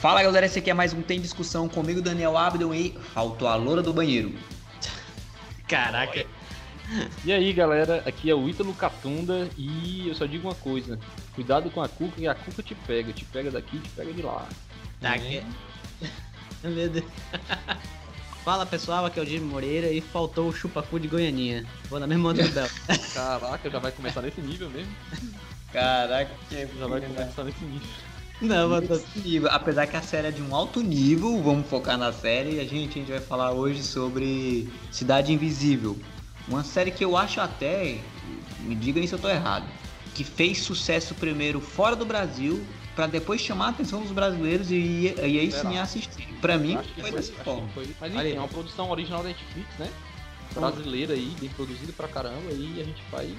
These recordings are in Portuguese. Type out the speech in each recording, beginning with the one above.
Fala galera, esse aqui é mais um Tem Discussão comigo, Daniel Abdon e faltou a loura do banheiro. Caraca. E aí galera, aqui é o Ítalo Catunda e eu só digo uma coisa: cuidado com a cuca e a cuca te pega, te pega daqui, te pega de lá. Tá. Meu Deus. Fala pessoal, aqui é o Jimmy Moreira e faltou o chupacu de Goianinha. Vou na mesma onda do Bel. Caraca, já vai começar nesse nível mesmo? Caraca, Já vai começar nesse nível. Não, mas nível. Apesar que a série é de um alto nível, vamos focar na série. A gente, a gente vai falar hoje sobre Cidade Invisível. Uma série que eu acho até, me diga se eu tô errado, que fez sucesso primeiro fora do Brasil, pra depois chamar a atenção dos brasileiros e, e aí sim assistir. Pra mim, foi dessa forma. foi. Mas enfim, é uma produção original da Netflix, né? Brasileira aí, bem produzida pra caramba, e a gente vai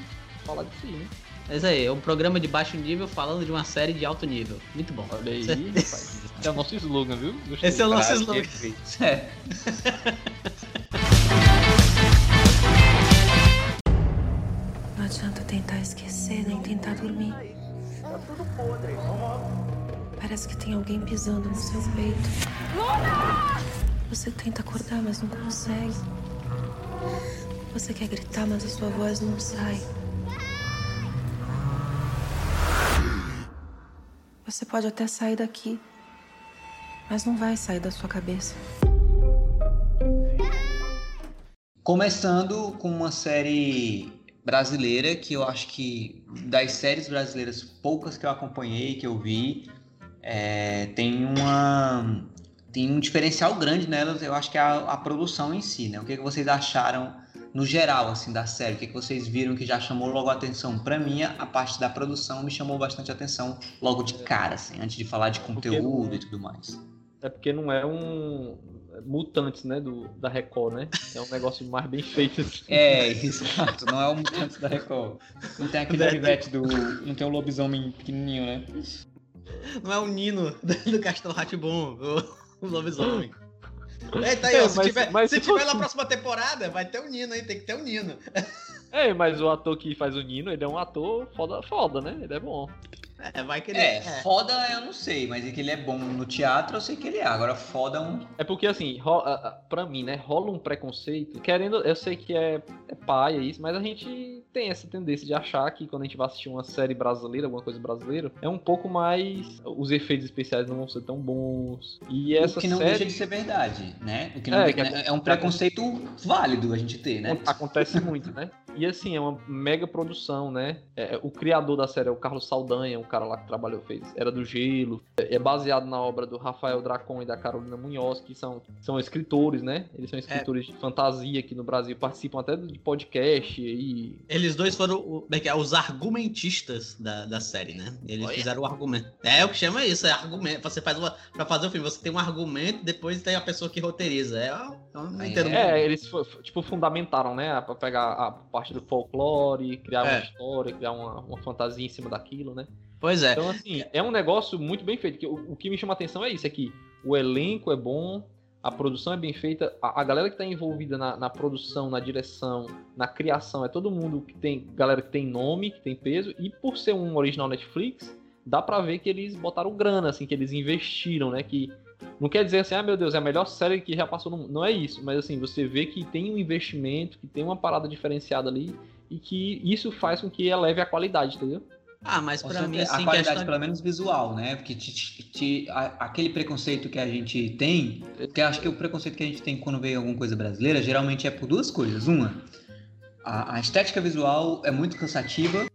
falar disso aí, né? É isso aí, é um programa de baixo nível falando de uma série de alto nível. Muito bom. Olha aí, rapaz. Esse é o nosso slogan, viu? Gostei. Esse é o nosso slogan. É. Não adianta tentar esquecer nem tentar dormir. Parece que tem alguém pisando no seu peito. Você tenta acordar, mas não consegue. Você quer gritar, mas a sua voz não sai. Você pode até sair daqui, mas não vai sair da sua cabeça. Começando com uma série brasileira que eu acho que das séries brasileiras poucas que eu acompanhei, que eu vi, é, tem uma tem um diferencial grande nelas. Eu acho que é a, a produção em si, né? O que, que vocês acharam no geral assim da série? O que, que vocês viram que já chamou logo a atenção? Para mim, a parte da produção me chamou bastante atenção logo de cara, assim, antes de falar de conteúdo e tudo mais. É porque não é um. Mutantes, né? Do, da Record, né? É um negócio mais bem feito. assim. É, exato. Não é o Mutantes da Record. Não tem aquele pivete do. Não tem o lobisomem pequenininho, né? Não é o Nino do Castelo Ratibum, o, o lobisomem. Eita aí, É, ó, se mas- tiver, mas se se tiver fosse- na próxima temporada, vai ter o Nino, hein? Tem que ter o Nino. É, mas o ator que faz o Nino, ele é um ator foda, foda né? Ele é bom. É, vai que ele É, foda eu não sei, mas é que ele é bom no teatro, eu sei que ele é. Agora, foda é um. É porque, assim, ro- a- a- pra mim, né, rola um preconceito. Querendo, eu sei que é, é paia isso, mas a gente tem essa tendência de achar que quando a gente vai assistir uma série brasileira, alguma coisa brasileira, é um pouco mais. Os efeitos especiais não vão ser tão bons. E essa o que não série. deixa de ser verdade, né? O que não É, que é, um preconceito válido a gente ter, né? Acontece muito, né? E assim, é uma mega produção, né? É, o criador da série é o Carlos Saldanha, um cara lá que trabalhou, fez Era do Gelo. É baseado na obra do Rafael Dracon e da Carolina Munhoz, que são, são escritores, né? Eles são escritores de fantasia aqui no Brasil, participam até de podcast e. Eles dois foram é que é? os argumentistas da, da série, né? Eles Olha. fizeram o argumento. É o que chama isso, é argumento. Você faz uma. Pra fazer o filme, você tem um argumento, depois tem a pessoa que roteiriza. É, não É. entendo muito. É, eles tipo fundamentaram, né? Pra pegar a parte do folclore, criar uma É. história, criar uma, uma fantasia em cima daquilo, né? Pois é. Então, assim, é um negócio muito bem feito. O, o que me chama a atenção é isso: é que o elenco é bom, a produção é bem feita, a, a galera que está envolvida na, na produção, na direção, na criação, é todo mundo que tem. Galera que tem nome, que tem peso, e por ser um original Netflix, dá pra ver que eles botaram grana, assim, que eles investiram, né? Que. Não quer dizer assim, ah, meu Deus, é a melhor série que já passou no mundo. Não é isso, mas assim, você vê que tem um investimento, que tem uma parada diferenciada ali, e que isso faz com que eleve a qualidade, entendeu? Ah, mas pra mim, assim, a qualidade, questão... pelo menos visual, né? Porque te- te- te- a- aquele preconceito que a gente tem, que acho que o preconceito que a gente tem quando vê alguma coisa brasileira, geralmente é por duas coisas. Uma, a, a estética visual é muito cansativa.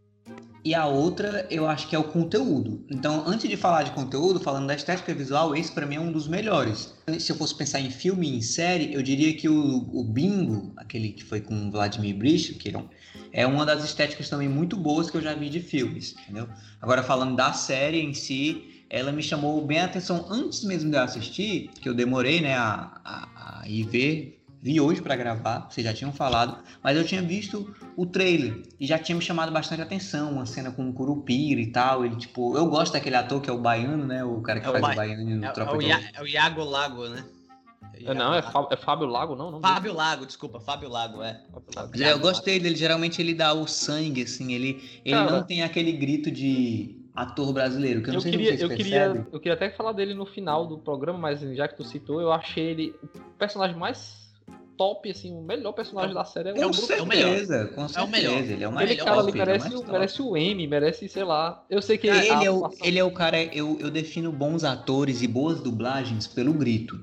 E a outra, eu acho que é o conteúdo. Então, antes de falar de conteúdo, falando da estética visual, esse pra mim é um dos melhores. Se eu fosse pensar em filme e em série, eu diria que o, o Bingo, aquele que foi com o Vladimir Brich, que é um- é uma das estéticas também muito boas que eu já vi de filmes, entendeu? Agora, falando da série em si, ela me chamou bem a atenção antes mesmo de eu assistir, que eu demorei, né, a, a, a ir ver. Vi hoje pra gravar, vocês já tinham falado, mas eu tinha visto o trailer e já tinha me chamado bastante atenção, uma cena com o Curupira e tal. Ele, tipo, eu gosto daquele ator que é o baiano, né? O cara que É o faz o Ba- baiano no É, é Tropa o de Ia- Elite. é o Iago Lago, né? É, não, é, Fá- é Fábio Lago, não? não Fábio Lago, desculpa, Fábio Lago, é. Fábio Lago. É, eu gostei dele, geralmente ele dá o sangue, assim, ele, ele Cara. não tem aquele grito de, ator brasileiro. Que eu, não Eu sei queria, se eu, queria, eu queria até falar dele no final do programa, mas já que tu citou, eu achei ele o personagem mais top, assim, o melhor personagem da série. Com o Bruce é o melhor. certeza, com certeza. melhor. Ele é o mais melhor, cara top, ele é o merece, mais o- top. merece o M, merece, sei lá. Eu sei que a ele, é o, ele é o cara, eu, eu defino bons atores e boas dublagens pelo grito.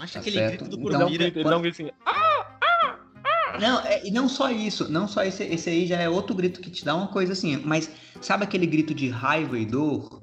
Mas Tá aquele certo. grito do Então, ele dá um Curupira. grito, ele dá um grito assim. Não, é- e não só isso, não só esse, esse aí já é outro grito que te dá uma coisa assim, mas sabe aquele grito de raiva e dor?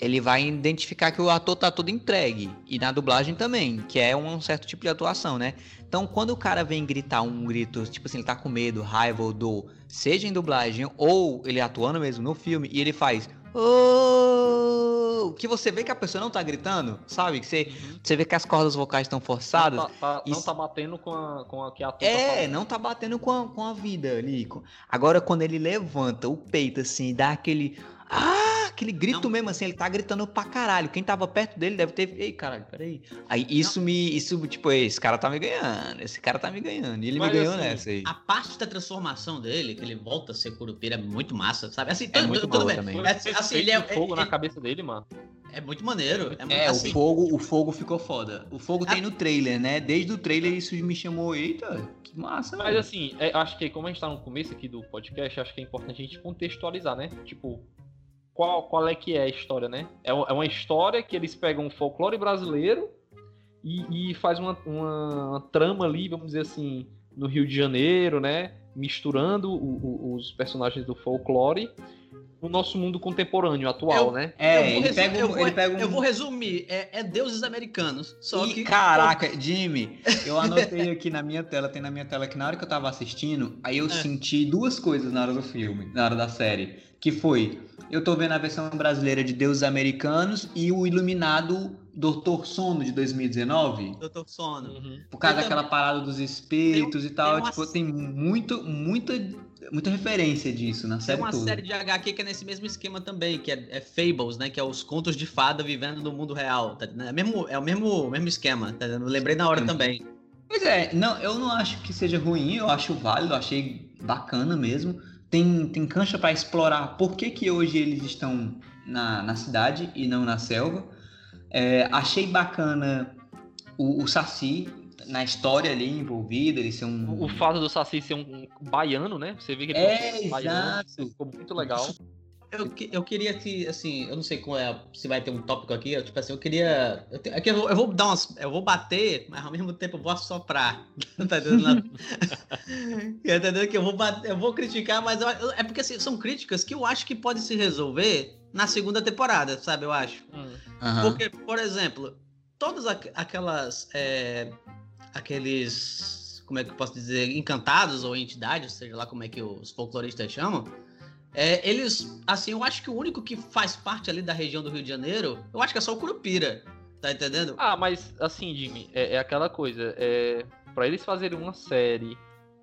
Ele vai identificar que o ator tá todo entregue, e na dublagem também, que é um certo tipo de atuação, né? Então, quando o cara vem gritar um grito, tipo assim, ele tá com medo, raiva ou dor, seja em dublagem ou ele atuando mesmo no filme, e ele faz. "Oh", que você vê que a pessoa não tá gritando, sabe? Que você, você vê que as cordas vocais estão forçadas. Não tá, tá- não tá batendo com a, com a que a tá É, falando. não tá batendo com a, com a vida ali. com- Agora, quando ele levanta o peito assim, dá aquele. Ah, aquele grito Não. mesmo assim, ele tá gritando pra caralho. Quem tava perto dele deve ter. Ei, caralho, peraí. Aí isso me. Isso, tipo, esse cara tá me ganhando. Esse cara tá me ganhando. E ele Mas, me ganhou assim, nessa aí. A parte da transformação dele, que ele volta a ser Curupira, é muito massa, sabe? Assim, É tudo, muito tudo bem. também. É, assim, ele é, fogo ele- na cabeça dele, mano. é muito maneiro. É, muito, É, assim, o fogo, o fogo ficou foda. O fogo Ah. tem no trailer, né? Desde o trailer isso me chamou. Eita, que massa, Mas velho. assim, é, acho que como a gente tá no começo aqui do podcast, acho que é importante a gente contextualizar, né? Tipo, qual, qual é que é a história, né? É, uma- é uma história que eles pegam o folclore brasileiro e, e faz uma, uma- uma trama ali, vamos dizer assim, no Rio de Janeiro, né? Misturando o- o- os personagens do folclore no nosso mundo contemporâneo, atual, Eu- né? É, ele pega, eu um, vou- ele pega um. Eu vou resumir, é, é deuses americanos. Só Ih, que. Caraca, Jimmy, eu anotei aqui na minha tela, tem na minha tela que na hora que eu tava assistindo, aí eu É. senti duas coisas na hora do filme, na hora da série. Que foi, eu tô vendo a versão brasileira de Deuses Americanos e o iluminado Doutor Sono de 2019. Doutor Sono. Uhum. Por causa Eu daquela parada dos espíritos Tem- e tal. tem uma- tipo, tem muito, muita, muita referência disso na Tem série uma toda. série de HQ que é nesse mesmo esquema também, que é, é Fables, né? Que é os contos de fada vivendo no mundo real. Tá, entendendo? é, mesmo, é o mesmo, mesmo esquema, tá lembrei na hora também. Pois é, não, eu não acho que seja ruim, eu acho válido, eu achei bacana mesmo. Tem, tem cancha pra explorar por que, que hoje eles estão na, na cidade e não na selva. É, achei bacana o, o Saci na história ali envolvida, ele ser um. O, fato do Saci ser um, baiano, né? Você vê que ele É, um baiano, exato. ficou muito legal. Eu, eu queria que, assim, eu não sei qual é, se vai ter um tópico aqui, eu, tipo assim, eu queria. Eu, te- aqui eu, vou, eu vou dar umas. Eu vou bater, mas ao mesmo tempo eu vou assoprar. tá entendendo? tá entendendo que eu vou bater, eu vou criticar, mas eu- eu- é porque assim, são críticas que eu acho que podem se resolver na segunda temporada, sabe? Eu acho. Hum. Aham. Porque, por exemplo, todas aqu- aquelas. é, aqueles. Como é que eu posso dizer? Encantados ou entidades, seja lá como é que os folcloristas chamam. é, eles. Assim, eu acho que o único que faz parte ali da região do Rio de Janeiro, eu acho que é só o Curupira. Tá entendendo? Ah, mas assim, Jimmy, é, é aquela coisa. É, para eles fazerem uma série,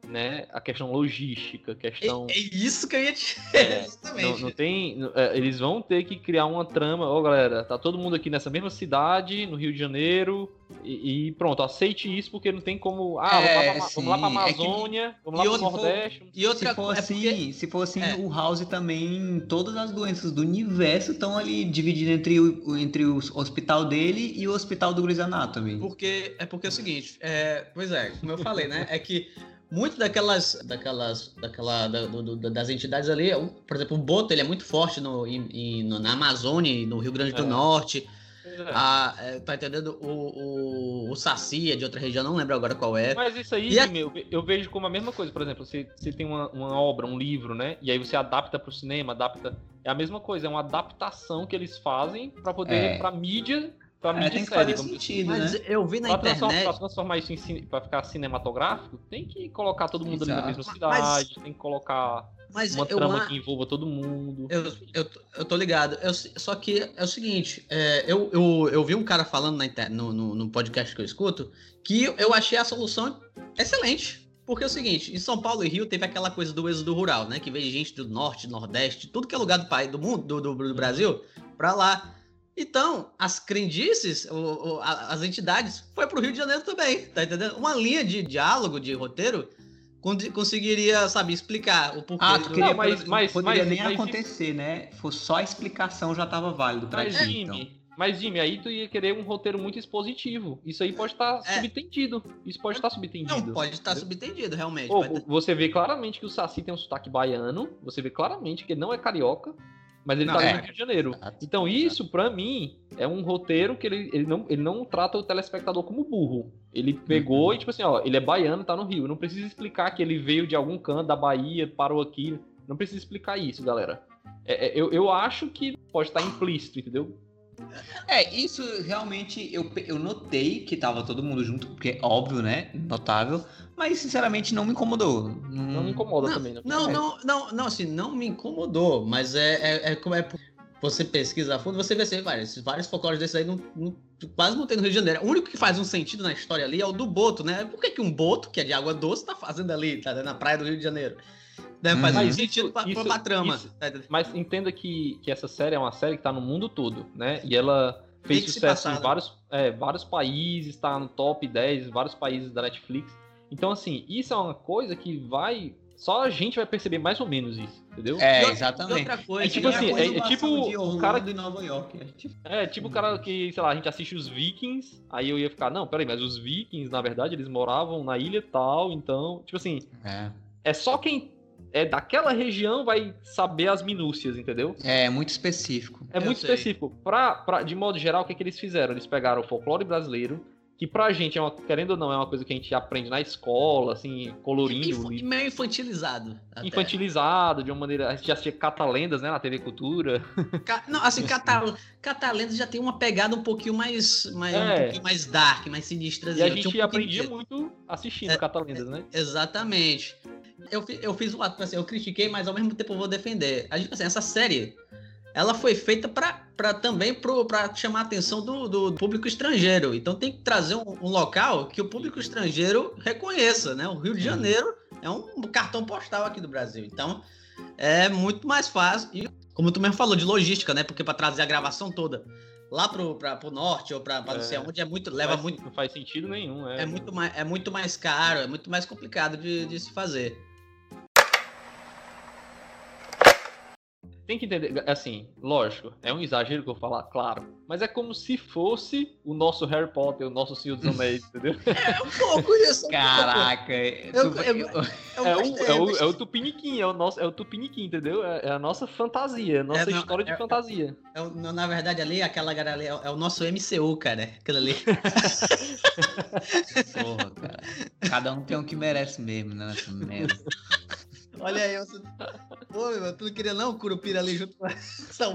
né? A questão logística, a É, questão. é isso que eu ia te. É, Exatamente. Não, não tem. é, eles vão ter que criar uma trama. Ó, galera, tá todo mundo aqui nessa mesma cidade, no Rio de Janeiro. E, e pronto, aceite isso, porque não tem como. Ah, É, vamos, lá pra, vamos lá pra sim, é que- Amazônia, vamos E lá pro Nordeste. E outra se for coisa. assim, é porque- se for assim, é. o House também, todas as doenças do universo estão ali divididas entre o, entre o hospital dele e o hospital do Grey's Anatomy. Porque é porque é o seguinte, é, pois é, como eu falei, né? É que muito daquelas, daquelas, daquela, da- do- do- das entidades ali, o- por exemplo, o Boto ele é muito forte no, em- no- na Amazônia, e no Rio Grande do É. Norte. É. A, é, tá entendendo? O, o, o Saci é de outra região, não lembro agora qual é. Mas isso aí, a- Jimmy, eu, ve- eu vejo como a mesma coisa. Por exemplo, você, você tem uma, uma obra, um livro, né? E aí você adapta pro cinema, adapta. É a mesma coisa, é uma adaptação que eles fazem pra poder. É. pra mídia. Pra É, tem que série, fazer vamos dizer sentido, Mas né? eu vi na Pra transformar, internet. pra transformar isso em cine, pra ficar cinematográfico, tem que colocar todo mundo ali na Exato. mesma Mas- cidade, tem que colocar Mas uma eu, trama a- que envolva todo mundo. Eu, eu, eu tô ligado. Eu- só que é o seguinte, é, eu, eu, eu vi um cara falando na inter- no, no, no podcast que eu escuto que eu achei a solução excelente. Porque é o seguinte, em São Paulo e Rio teve aquela coisa do êxodo rural, né? Que veio gente do norte, nordeste, tudo que é lugar do país, do mundo, do, do, do Brasil, pra lá. Então, as crendices, o- o- a- as entidades, foi pro Rio de Janeiro também, tá entendendo? Uma linha de diálogo, de roteiro, conseguiria, sabe, explicar o porquê. Ah, tu queria, Não, mas- mas- poderia mas- nem mas- acontecer, né? Fosse só a explicação já tava válido pra Mas, ti, Jimmy, então. mas, Jimmy, aí tu ia querer um roteiro muito expositivo. Isso aí pode estar É. subtendido. Isso pode estar subtendido. Não, pode estar entendeu? subentendido, realmente. Pô, pode- você vê claramente que o Saci tem um sotaque baiano. Você vê claramente que ele não é carioca, mas ele Não, tá é. no Rio de Janeiro. Então, isso, pra mim, é um roteiro que ele, ele, não, ele não trata o telespectador como burro. Ele pegou Uhum. e, tipo assim, ó, ele é baiano, tá no Rio. Não precisa explicar que ele veio de algum canto da Bahia, parou aqui. Não precisa explicar isso, galera. É, é, eu, eu acho que pode estar implícito, entendeu? É, isso realmente eu, eu notei que tava todo mundo junto, porque é óbvio, né? Notável. Mas sinceramente não me incomodou. Não me incomoda não, também, né? Não, É. não, não, não, assim, não me incomodou, mas é, é, é como é. Você pesquisa a fundo, você vê assim, vários, vários folclores desses aí não, não- quase não tem no Rio de Janeiro. O único que faz um sentido na história ali é o do boto, né? Por que, que um boto, que é de água doce, tá fazendo ali, tá na praia do Rio de Janeiro? Faz Uhum. um Mas sentido isso- pra, isso- pra trama. isso- tá? Mas entenda que, que essa série é uma série que tá no mundo todo, né? E ela fez Tem sucesso passar, em né? vários, é, vários países, tá no top 10, vários países da Netflix. Então, assim, isso é uma coisa que vai. Só a gente vai perceber mais ou menos isso, entendeu? É, exatamente. e outra coisa, É tipo né? assim, é- é tipo de o cara- e Nova York. É tipo- É, tipo o cara que, sei lá, a gente assiste os Vikings, aí eu ia ficar, não, peraí, mas os Vikings, na verdade, eles moravam na ilha tal, então, tipo assim, É. é só quem é daquela região vai saber as minúcias, entendeu? É, muito específico. É Eu muito sei. específico. Pra, pra, de modo geral, o que, que eles fizeram? Eles pegaram o folclore brasileiro, que pra gente, é uma, querendo ou não, é uma coisa que a gente aprende na escola, assim, colorindo, Info- e meio infantilizado. até. infantilizado, de uma maneira. A gente já assistia Catalendas, né, na TV Cultura. Ca- Não, assim, Catal... Catalendas já tem uma pegada um pouquinho mais, mais, um É. pouquinho mais dark, mais sinistra. E a gente aprendia muito assistindo É, Catalendas, né? Exatamente. Eu, eu fiz o lado, assim, eu critiquei, mas ao mesmo tempo eu vou defender. A gente, assim, essa série, ela foi feita pra também pro, pra chamar a atenção do, do público estrangeiro. Então tem que trazer um, um local que o público estrangeiro reconheça, né? O Rio de Janeiro é um cartão postal aqui do Brasil. Então é muito mais fácil. E como tu mesmo falou, de logística, né? Porque pra trazer a gravação toda lá pro, pra, pro norte ou pra, pra não É. sei aonde é muito, leva Faz- muito Não faz sentido nenhum, é. é muito mais, é muito mais caro, é muito mais complicado de, de se fazer. Tem que entender, assim, lógico, é um exagero que eu vou falar, claro. Mas é como se fosse o nosso Harry Potter, o nosso Senhor dos Anéis, entendeu? É um pouco isso. Caraca, eu- Eu É o, é, gostei. é o Tupiniquim, é o nosso, é o Tupiniquim, entendeu? É, é a nossa fantasia, a nossa É, não, história de é- fantasia. É na na verdade, ali, aquela galera ali, é, o- é o nosso MCU, cara. Aquilo ali. Porra, cara. Cada um tem o que merece mesmo, né? Nessa merda. Olha aí, você... Pô, meu, tu não queria não o Curupira ali junto com essa?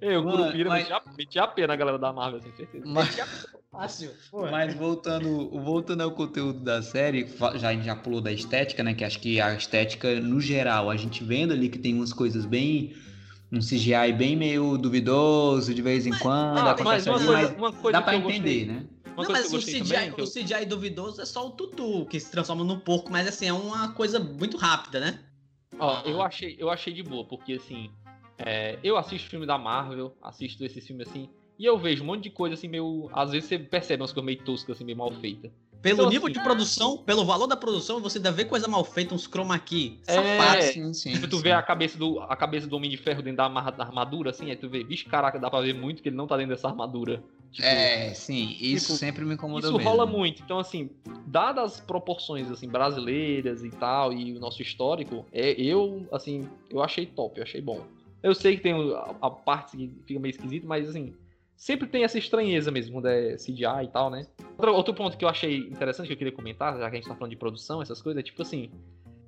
Eu, Mano, Curupira, mas- meti, a, meti a pena a galera da Marvel, sem certeza. Mas, Fácil. Pô, mas voltando, voltando ao conteúdo da série, já, a gente já pulou da estética, né? Que acho que a estética, no geral, a gente vendo ali que tem umas coisas bem. Um CGI bem meio duvidoso de vez em quando. Ah, acontece mas uma coisa, mas uma coisa dá que pra eu gostei, entender, né? Uma não, mas o CGI, também, eu- o CGI duvidoso é só o Tutu, que se transforma num porco, mas assim, é uma coisa muito rápida, né? Ó, eu achei, eu achei de boa, porque assim, é, eu assisto filme da Marvel, assisto esses filmes assim, e eu vejo um monte de coisa assim, meio. Às vezes você percebe umas coisas meio toscas, assim, meio mal feitas. Pelo Então, nível assim- de produção, pelo valor da produção, você ainda vê coisa mal feita, uns chroma key. É, sim, sim. Tipo, tu sim. vê a cabeça, do, a cabeça do Homem de Ferro dentro da, armadura, assim, aí tu vê, vixe, caraca, dá pra ver muito que ele não tá dentro dessa armadura. Tipo, É, sim, isso tipo, sempre me incomodou Isso mesmo. rola muito. Então, assim, dadas as proporções assim, brasileiras e tal, e o nosso histórico, é, eu, assim, eu achei top, eu achei bom. Eu sei que tem a, a parte que fica meio esquisita, mas assim, sempre tem essa estranheza mesmo, quando é CGI e tal, né? Outro, outro ponto que eu achei interessante que eu queria comentar, já que a gente tá falando de produção, essas coisas, é tipo assim.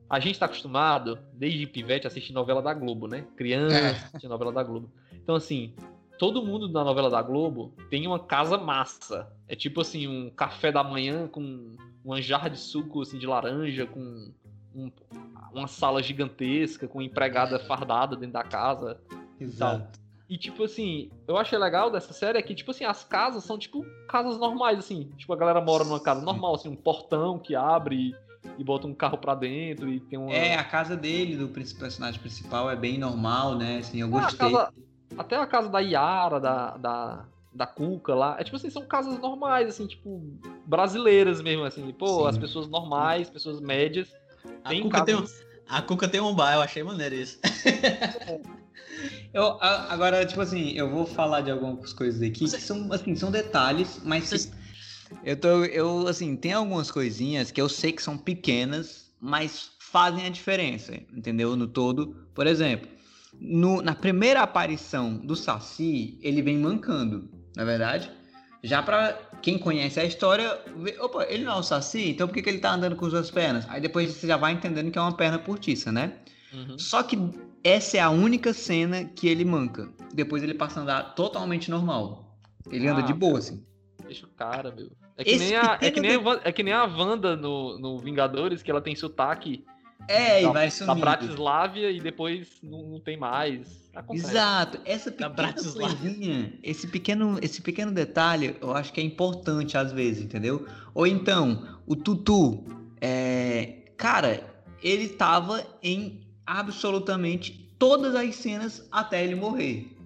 A gente tá acostumado, desde pivete, a assistir novela da Globo, né? Criança, É. assistir novela da Globo. Então, assim, todo mundo na novela da Globo tem uma casa massa. É tipo assim, um café da manhã com uma jarra de suco assim, de laranja, com um- uma sala gigantesca, com empregada fardada dentro da casa. Exato. E tipo assim, eu achei legal dessa série é que, tipo assim, as casas são tipo casas normais, assim. Tipo, a galera mora numa casa normal, assim, um portão que abre e bota um carro pra dentro e tem uma. É, a casa dele, do personagem principal, é bem normal, né? Assim, eu Ah, a gostei. casa- até a casa da Yara, da, da, da Cuca lá. É tipo assim, são casas normais, assim, tipo, brasileiras mesmo, assim. Pô, Sim. as pessoas normais, pessoas médias, Tem a, Cuca tem um, a Cuca tem um bar, eu achei maneiro isso. Eu, agora, tipo assim, eu vou falar de algumas coisas aqui Você- que são, assim, são detalhes, mas Você- eu tô, eu, assim, tem algumas coisinhas que eu sei que são pequenas, mas fazem a diferença, entendeu? No todo, por exemplo, no- na primeira aparição do Saci, ele vem mancando, na é verdade? Já pra quem conhece a história, vê, opa, ele não é o Saci, então por que, que ele tá andando com as duas pernas? Aí depois você já vai entendendo que é uma perna portiça, né? Uhum. Só que essa é a única cena que ele manca. Depois ele passa a andar totalmente normal. Ele anda Ah, de boa, assim. Deixa o cara, meu. É que, Esse nem a, é, que nem a, é que nem a Wanda no, no Vingadores, que ela tem sotaque É, e vai sumindo. Bratislávia e depois não, não tem mais. Acontece. Exato. Essa pequena coisinha, esse pequeno, esse pequeno detalhe, eu acho que é importante às vezes, entendeu? Ou então, o Tutu, é, cara, ele tava em absolutamente todas as cenas até ele morrer.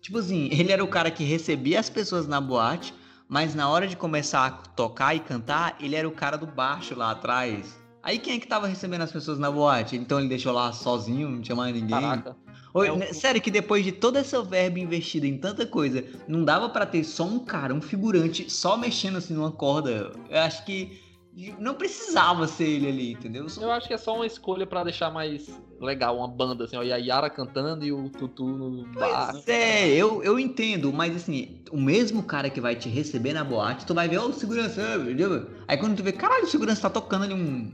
Tipo assim, ele era o cara que recebia as pessoas na boate, mas na hora de começar a tocar e cantar, ele era o cara do baixo lá atrás. Aí quem é que tava recebendo as pessoas na boate? Então ele deixou lá sozinho, não tinha mais ninguém. Caraca. É o- né, Sério que depois de toda essa verba investida em tanta coisa, não dava pra ter só um cara, um figurante, só mexendo assim numa corda. Eu acho que não precisava ser ele ali, entendeu? Só- Eu acho que é só uma escolha pra deixar mais legal uma banda, assim, ó. E a Yara cantando e o Tutu no bar. Pois é, eu, eu entendo, mas assim, o mesmo cara que vai te receber na boate, tu vai ver, ó, o segurança, entendeu? Aí quando tu vê, caralho, o segurança tá tocando ali um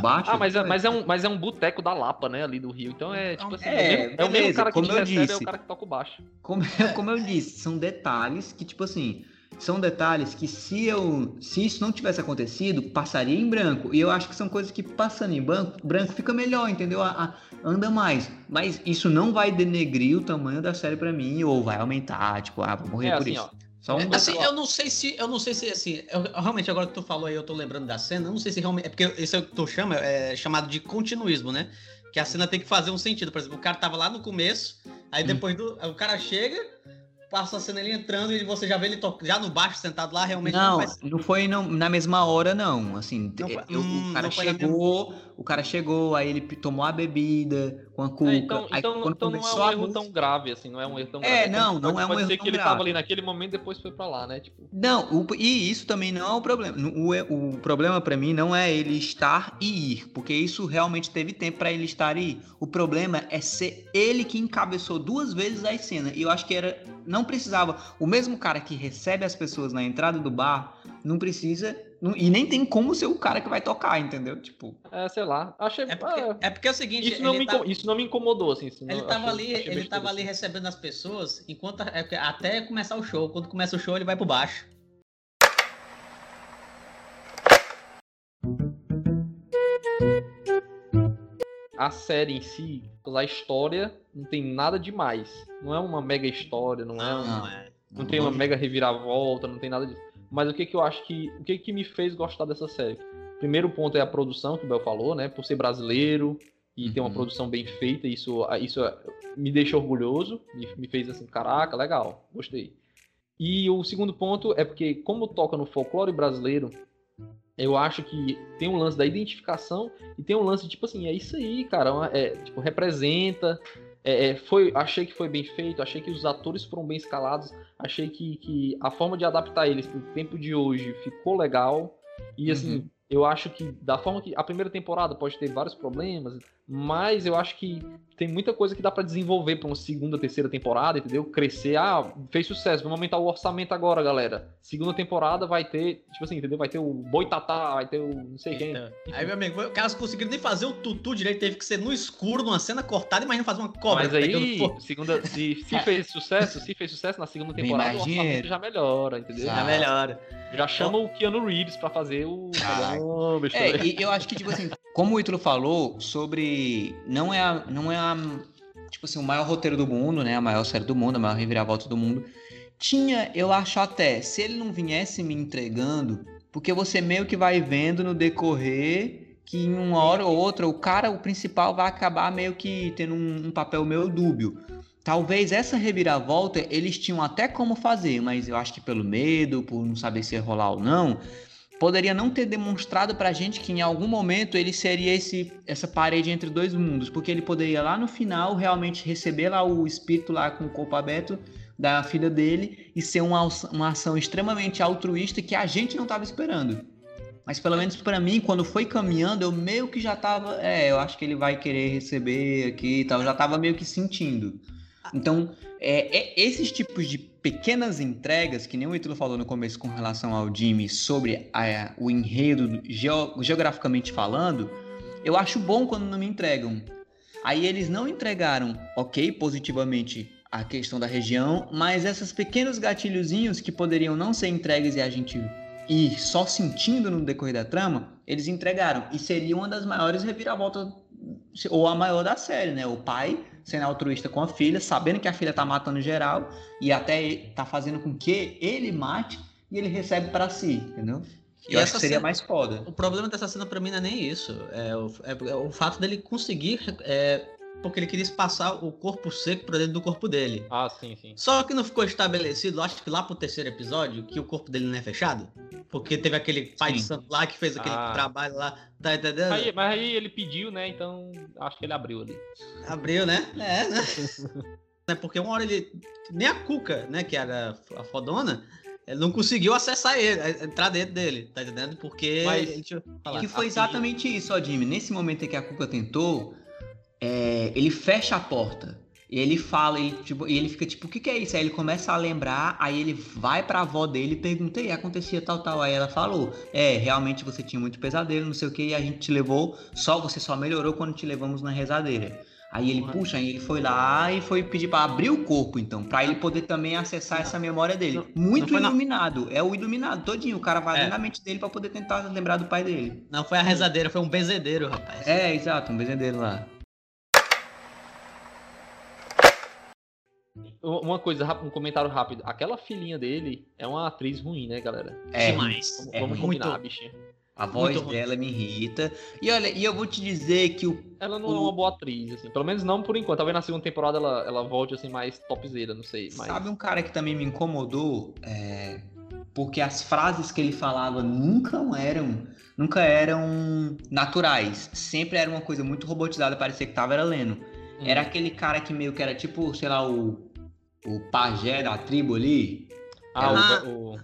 baixo. Ah, mas é, mas, é um, mas é um boteco da Lapa, né? Ali do Rio. Então é tipo assim, É, é, o mesmo- é o mesmo beleza, cara que como te eu recebe, é disse. o cara que toca o baixo. Como, como eu disse, são detalhes que, tipo assim, são detalhes que se eu. Se isso não tivesse acontecido, passaria em branco. E eu acho que são coisas que passando em branco, branco fica melhor, entendeu? A- a- anda mais. Mas isso não vai denegrir o tamanho da série pra mim, ou vai aumentar, tipo, ah, vou morrer É por assim, isso. ó. Só um É, assim, eu não sei se, eu não sei se, assim, eu- realmente agora que tu falou aí, eu tô lembrando da cena, eu não sei se realmente, é porque isso é o que tu chama, é chamado de continuismo, né? Que a cena tem que fazer um sentido, por exemplo, o cara tava lá no começo, aí Hum. depois do, o cara chega, passa a cena ele entrando e você já vê ele to- já no baixo sentado lá, realmente não, Não, faz não foi não- na mesma hora, não. Assim, Não foi- eu- hum, o cara chegou, o cara chegou, aí ele tomou a bebida com a cuca. É, então, aí então, então não é um erro música- tão grave, assim, não é um erro tão É, grave. não, não pode, é um pode erro ser que ele grave. tava ali naquele momento depois foi pra lá, né? Tipo, Não, o- e isso também não é o problema. O, o problema pra mim não é ele estar e ir, porque isso realmente teve tempo pra ele estar e ir. O problema é ser ele que encabeçou duas vezes a cena. E eu acho que era não precisava. O mesmo cara que recebe as pessoas na entrada do bar não precisa e nem tem como ser o cara que vai tocar, entendeu? Tipo, é, sei lá. Achei. É porque, ah, é porque é o seguinte, isso, não me, tá- isso não me incomodou, assim. não- Ele tava achei- ali, achei ele tava ali recebendo as pessoas enquanto é até começar o show. Quando começa o show, ele vai pro baixo. A série em si, a história, não tem nada demais. Não é uma mega história, não é um. é. Não tem uma mega reviravolta, não tem nada disso. Mas o que que eu acho que. O que que me fez gostar dessa série? Primeiro ponto é a produção, que o Bel falou, né? Por ser brasileiro e ter uma Uhum. produção bem feita, isso, isso me deixa orgulhoso, me, me fez assim, caraca, legal, gostei. E o segundo ponto é porque, como toca no folclore brasileiro, eu acho que tem um lance da identificação e tem um lance, tipo assim, é isso aí, cara, é, tipo, representa. É, é, foi, achei que foi bem feito, achei que os atores foram bem escalados, achei que, que a forma de adaptar eles pro tempo de hoje ficou legal. E assim, Uhum. Eu acho que da forma que a primeira temporada pode ter vários problemas, mas eu acho que tem muita coisa que dá pra desenvolver pra uma segunda, terceira temporada, entendeu? Crescer, ah, fez sucesso, vamos aumentar o orçamento agora, galera. Segunda temporada vai ter, tipo assim, entendeu? Vai ter o Boitatá, vai ter o não sei quem. Então, Aí, meu amigo, os caras conseguiram nem fazer o tutu direito, teve que ser no escuro, numa cena cortada, imagina fazer uma cobra Mas pegando aí, segunda, se, se fez sucesso, se fez sucesso na segunda temporada, o orçamento já melhora, entendeu? Já melhora. Já chama o Keanu Reeves pra fazer o. Ah. Bicho, É, e eu acho que, tipo assim, como o Ítalo falou sobre. Não é a. Não é a. Tipo assim, o maior roteiro do mundo, né? A maior série do mundo, a maior reviravolta do mundo. Tinha, eu acho até, se ele não viesse me entregando, porque você meio que vai vendo no decorrer que em uma hora ou outra o cara, o principal, vai acabar meio que tendo um, um papel meio dúbio. Talvez essa reviravolta eles tinham até como fazer, mas eu acho que pelo medo, por não saber se ia rolar ou não, poderia não ter demonstrado pra gente que em algum momento ele seria esse, essa parede entre dois mundos, porque ele poderia lá no final realmente receber lá o espírito lá com o corpo aberto da filha dele e ser uma, uma ação extremamente altruísta que a gente não estava esperando. Mas pelo menos para mim, quando foi caminhando, eu meio que já tava, é, eu acho que ele vai querer receber aqui e tal, eu já tava meio que sentindo. Então, é, é, esses tipos de pequenas entregas, que nem o Ítalo falou no começo com relação ao Jimmy, sobre a, o enredo geograficamente falando, eu acho bom quando não me entregam. Aí eles não entregaram, ok, positivamente a questão da região, mas esses pequenos gatilhozinhos que poderiam não ser entregues e a gente ir só sentindo no decorrer da trama, eles entregaram. E seria uma das maiores reviravoltas, ou a maior da série, né? O pai sendo altruísta com a filha, sabendo que a filha tá matando geral e até tá fazendo com que ele mate e ele recebe para si, entendeu? E Eu acho que seria cena, mais foda. O problema dessa cena pra mim não é nem isso. É o, é, é o fato dele conseguir é, porque ele queria passar o corpo seco para dentro do corpo dele. Ah, sim, sim. Só que não ficou estabelecido, acho que lá pro terceiro episódio, que o corpo dele não é fechado. Porque teve aquele pai sim. de santo lá que fez aquele ah. trabalho lá. Tá entendendo? Aí, mas aí ele pediu, né? Então acho que ele abriu ali. Abriu, né? É, né? É Porque uma hora ele. Nem a Cuca, né? Que era a fodona. Ele não conseguiu acessar ele, entrar dentro dele, tá entendendo? Porque. Mas, que foi exatamente isso, ó, Jimmy. Nesse momento em que a Cuca tentou, é, ele fecha a porta. E ele fala, ele, tipo, e ele fica tipo, o que, que é isso? Aí ele começa a lembrar, aí ele vai pra avó dele e pergunta, e acontecia tal, tal. Aí ela falou, é, realmente você tinha muito pesadelo, não sei o que, e a gente te levou, só você só melhorou quando te levamos na rezadeira. Aí ele, puxa, aí ele foi lá e foi pedir para abrir o corpo, então, para ele poder também acessar essa memória dele. Muito iluminado, é o iluminado todinho. O cara vai é. na mente dele para poder tentar lembrar do pai dele. Não foi a rezadeira, foi um benzedeiro, rapaz. É, exato, um benzedeiro lá. Uma coisa, um comentário rápido. Aquela filhinha dele é uma atriz ruim, né, galera? É, demais. Vamos, é vamos combinar, muito... bichinha. A voz muito dela ruim. me irrita. E olha, e eu vou te dizer que o. Ela não o... é uma boa atriz, assim. Pelo menos não por enquanto. Talvez na segunda temporada ela, ela volte assim mais topzera, não sei. Mas... Sabe um cara que também me incomodou? É... Porque as frases que ele falava nunca eram. Nunca eram naturais. Sempre era uma coisa muito robotizada, parecia que tava era lendo. Hum. Era aquele cara que meio que era tipo, sei lá, o o pajé da tribo ali. Ah, o, o,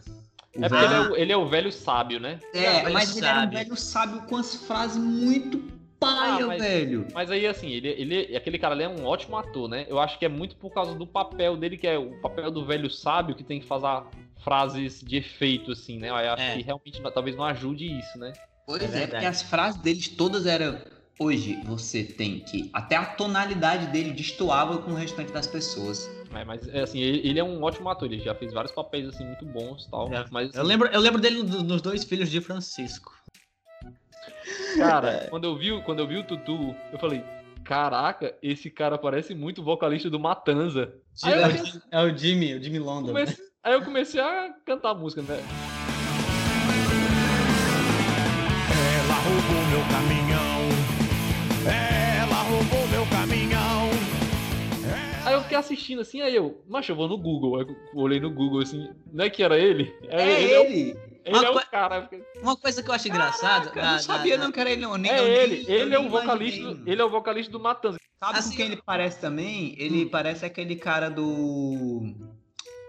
É porque ele é, o, ele é, o, velho sábio, né? É, é mas sábio. ele era um velho sábio com as frases muito paia, ah, mas, velho. Mas aí, assim, ele, ele, aquele cara ali é um ótimo ator, né? Eu acho que é muito por causa do papel dele, que é o papel do velho sábio, que tem que fazer frases de efeito, assim, né? Eu acho é. que realmente talvez não ajude isso, né? Pois é, é porque as frases deles todas eram Hoje você tem que. Até a tonalidade dele destoava com o restante das pessoas. É, mas assim, ele, é um ótimo ator, ele já fez vários papéis assim muito bons tal. É, mas, assim, eu, lembro, eu lembro dele nos dois filhos de Francisco. Cara, é. quando, eu vi, quando eu vi o Tutu, eu falei, caraca, esse cara parece muito vocalista do Matanza. É, é, o Jimmy, o Jimmy London. Comecei, né? Aí eu comecei a cantar a música, né? Ela roubou meu caminhão fiquei assistindo assim, aí eu, macho, eu vou no Google. Aí eu olhei no Google assim, não é que era ele? É, é ele! ele. É o, ele é o cara. Uma coisa que eu acho engraçado. eu não sabia não que era ele, não. Nem, é ele, nem, ele é o vocalista. Ele é o vocalista do Matanza. Sabe assim, com quem ele parece também? Ele hum. parece aquele cara do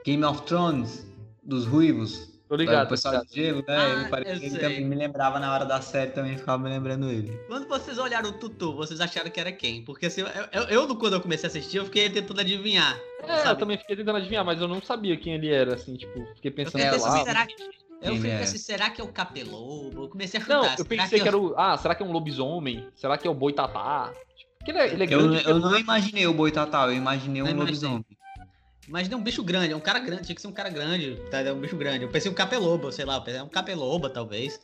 Game of Thrones, dos ruivos. Tô ligado. O pessoal de gelo, né? Ah, ele, parecia, ele também me lembrava na hora da série, também ficava me lembrando ele. Quando vocês olharam o Tutu, vocês acharam que era quem? Porque assim, eu, eu, eu quando eu comecei a assistir, eu fiquei tentando adivinhar. É, sabe? eu também fiquei tentando adivinhar, mas eu não sabia quem ele era, assim, tipo, fiquei pensando eu assim, será que... Eu fiquei é? assim, será que é o Capelobo? Eu comecei a chutar. Não, eu pensei que, que, era o. Ah, será que é um lobisomem? Será que é o Boitatá? Tipo, ele é, ele é eu, eu não imaginei o Boitatá, eu imaginei um lobisomem. Mas não um bicho grande, é um cara grande, tinha que ser um cara grande, tá? É um bicho grande. Eu pensei um capeloba, sei lá, é um capeloba, talvez.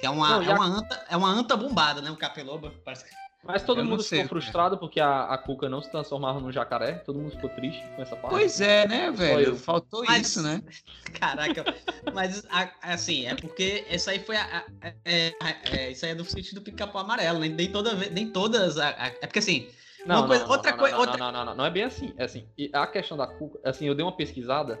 Que é uma, não, é, uma anta, é uma anta bombada, né? Um capeloba, parece que... Mas todo eu mundo ficou frustrado porque a, a Cuca não se transformava num jacaré. Todo mundo ficou triste com essa parte. Pois é, né, velho? Faltou mas, isso, né? Caraca. mas, assim, é porque essa aí foi a. a, é, é, isso aí é do sentido do pica-pau amarelo, né? Nem, toda, nem todas. A, é porque assim. Não, coisa, não, outra coisa. Não, outra... não, não, não, não, é bem assim. É assim, a questão da Cuca, assim, eu dei uma pesquisada.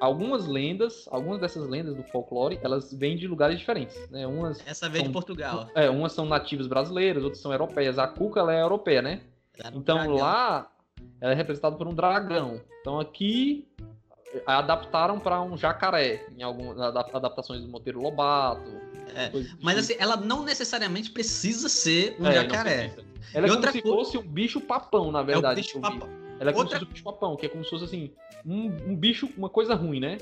algumas lendas, algumas dessas lendas do folclore, elas vêm de lugares diferentes, né? Umas Essa vem de Portugal. É, umas são nativas brasileiras, outras são europeias. A cuca ela é europeia, né? Então Dragão. lá ela é representada por um dragão. Então aqui eh, adaptaram para um jacaré em algumas adap- adaptações do Monteiro Lobato. É, Mas tipo. assim, ela não necessariamente precisa ser um É, não jacaré. Ela é como se fosse um bicho papão, na É verdade. bicho eu vi. papão. Ela é como Outra- se fosse um bicho papão, que é como se fosse assim, um, um bicho, uma coisa ruim, né?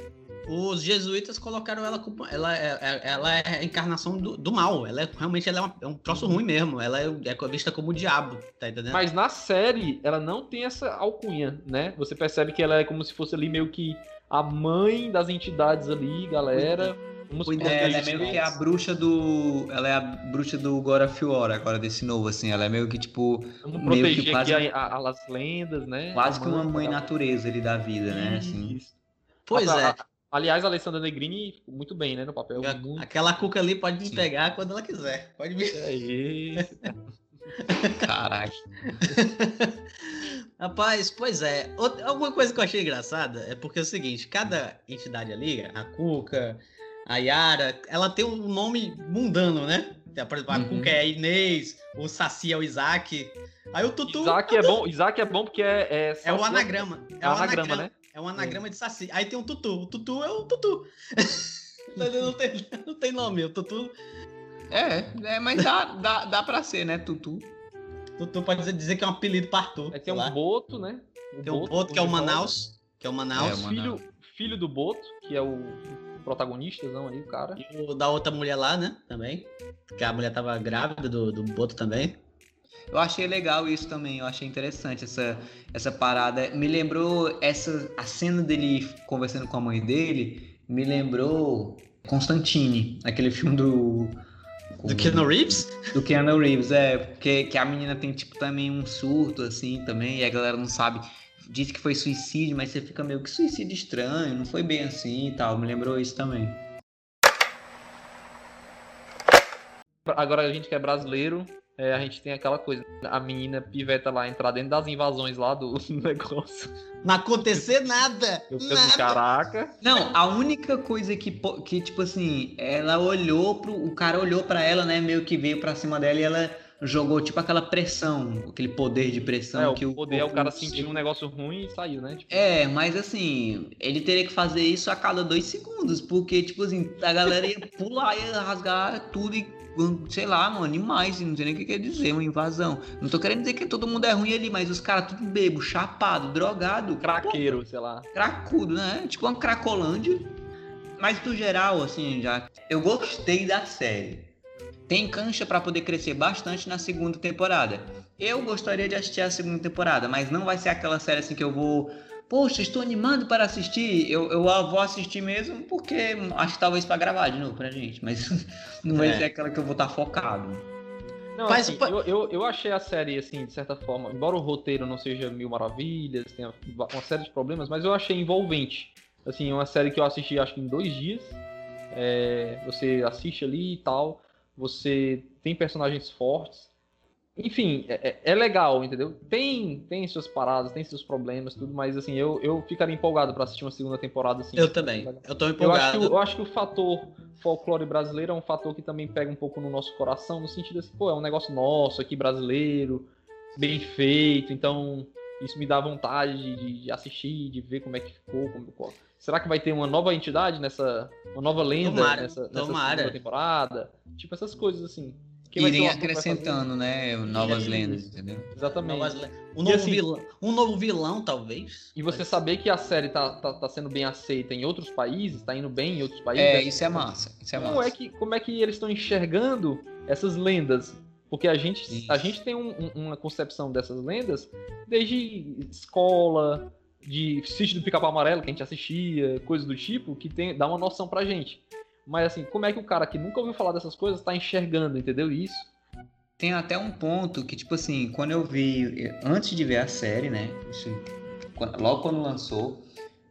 Os jesuítas colocaram ela como. Ela é, é- ela é a encarnação do, do mal. Ela é, realmente ela é, uma- é um troço ruim mesmo. Ela é, é vista como o diabo, tá entendendo? Mas na série, ela não tem essa alcunha, né? Você percebe que ela é como se fosse ali meio que a mãe das entidades ali, galera. Proteger É, ela é meio que nossos. a bruxa do. Ela é a bruxa do God of War, agora desse novo, assim. Ela é meio que, tipo, Vamos meio que quase- aqui a- a- as lendas, né? quase A que uma mãe natureza ali da vida, né? Assim. Pois A- é. a- aliás, a Alessandra Negrini, muito bem, né? No papel. A- Muito... Aquela cuca ali pode me Sim. pegar quando ela quiser. Pode me. É isso. Caraca. Rapaz, pois é. Outra- Alguma coisa que eu achei engraçada é porque é o seguinte: cada entidade ali, a Cuca, a Yara, ela tem um nome mundano, né? Por exemplo, a Uhum. Cuca é a Inês, o Saci é o Isaac. Aí o Tutu Isaac é bom, Isaac é bom porque é. É, é o só- anagrama. É o anagrama, né? É um anagrama de Saci. Aí tem o Tutu. O Tutu é o Tutu. não, tem, não tem nome. O Tutu, É, é mas dá, dá, dá pra ser, né, Tutu? Tutu pode dizer, dizer que é um apelido para Arthur. Aí tem sei um. Boto, né? Tem o Boto, que é o. Manaus. Que é o Manaus. É, o Filho, filho do Boto, que é o protagonista, não aí, o cara. E o da outra mulher lá, né? Também. Que a mulher tava grávida do, do Boto também. Eu achei legal isso também, eu achei interessante essa, essa parada. Me lembrou essa a cena dele conversando com a mãe dele, me lembrou Constantine, aquele filme do Do Keanu Reeves? do Keanu Reeves, é, porque que a menina tem tipo também um surto assim também, e a galera não sabe. Diz que foi suicídio, mas você fica meio que suicídio estranho, não foi bem assim e tal. Me lembrou isso também. Agora a gente que é brasileiro, é, a gente tem aquela coisa. A menina piveta lá entrar dentro das invasões lá do negócio. Não acontecer nada. Eu penso, nada. caraca. Não, a única coisa que, que tipo assim, ela olhou pro. O cara olhou pra ela, né? Meio que veio pra cima dela e ela jogou tipo aquela pressão, aquele poder de pressão É, o que o poder é o cara sentiu. um negócio ruim e saiu, né? Tipo, É, mas assim, ele teria que fazer isso a cada dois segundos, porque, tipo assim, a galera ia pular, ia rasgar tudo e, sei lá, mano, animais, não sei nem o que quer dizer, uma invasão. Não tô querendo dizer que todo mundo é ruim ali, mas os caras tudo bebo, chapado, drogado, craqueiro, sei lá. cracudo, né? Tipo uma cracolândia. Mas no geral, assim, já eu gostei da série. Tem cancha pra poder crescer bastante na segunda temporada. Eu gostaria de assistir a segunda temporada, mas não vai ser aquela série assim que eu vou. Poxa, estou animado para assistir. Eu, eu vou assistir mesmo porque acho que talvez pra gravar de novo pra gente. Mas não vai É. ser aquela que eu vou estar focado. Não, Mas assim, pa- eu, eu, eu achei a série, assim, de certa forma, embora o roteiro não seja mil maravilhas, tenha uma série de problemas, mas eu achei envolvente. Assim, uma série que eu assisti acho que em dois dias. É, você assiste ali e tal, você tem personagens fortes. Enfim, é, é- é legal, entendeu? Tem, tem suas paradas, tem seus problemas, tudo, mas assim, eu, eu ficaria empolgado pra assistir uma segunda temporada assim. Eu também. Eu tô Eu acho, empolgado. que, eu acho que o fator folclore brasileiro é um fator que também pega um pouco no nosso coração, no sentido assim, pô, é um negócio nosso aqui brasileiro, bem feito, então isso me dá vontade de, de assistir, de ver como é que ficou. Como, qual- será que vai ter uma nova entidade nessa. Uma nova lenda Tomara, nessa, tomara. segunda temporada? Tipo essas coisas assim. Quem Irem acrescentando, né? Novas lendas, entendeu? Exatamente. Novas le- Um novo, assim- vilão, um novo vilão, talvez. E você saber que a série tá, tá, tá sendo bem aceita em outros países, tá indo bem em outros países. É, isso é massa. Isso é como massa. é que como é que eles estão enxergando essas lendas? Porque a gente, Isso. a gente tem um- um- uma concepção dessas lendas desde escola, de sítio do Pica-Pau Amarelo que a gente assistia, coisas do tipo, que tem, dá uma noção pra gente. Mas assim, como é que o cara que nunca ouviu falar dessas coisas tá enxergando, entendeu? Isso. Tem até um ponto que, tipo assim, quando eu vi, antes de ver a série, né? logo quando lançou,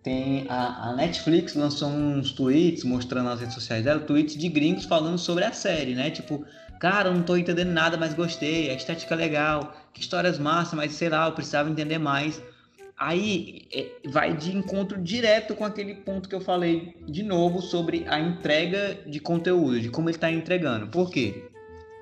tem a, a Netflix lançou uns tweets mostrando nas redes sociais dela, tweets de gringos falando sobre a série, né? Tipo, cara, eu não tô entendendo nada, mas gostei, a estética é legal, que histórias massa, mas sei lá, eu precisava entender mais. Aí é, vai de encontro direto com aquele ponto que eu falei de novo sobre a entrega de conteúdo, de como ele está entregando. Por quê?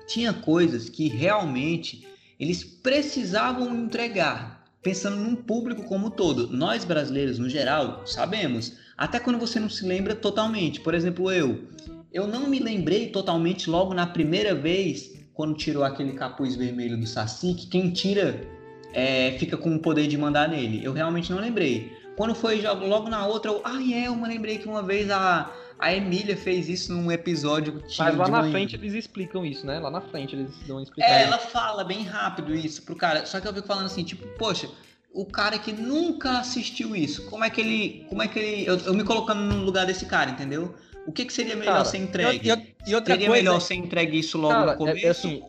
Tinha coisas que realmente eles precisavam entregar, pensando num público como um todo. Nós brasileiros, no geral, sabemos, até quando você não se lembra totalmente. Por exemplo, eu, eu não me lembrei totalmente logo na primeira vez quando tirou aquele capuz vermelho do Saci, que quem tira é, fica com o poder de mandar nele. Eu realmente não lembrei. Quando foi logo na outra, eu, ah, é, eu me lembrei que uma vez a, a Emília fez isso num episódio. Mas lá na frente eles explicam isso, né? Lá na frente eles dão uma explicação. É, ela fala bem rápido isso pro cara. Só que eu fico falando assim, tipo, poxa, o cara que nunca assistiu isso, como é que ele. Como é que ele. Eu, eu me colocando no lugar desse cara, entendeu? O que, que seria melhor cara, ser entregue? E outra seria coisa, melhor ser entregue isso logo cara, no começo? É, é assim,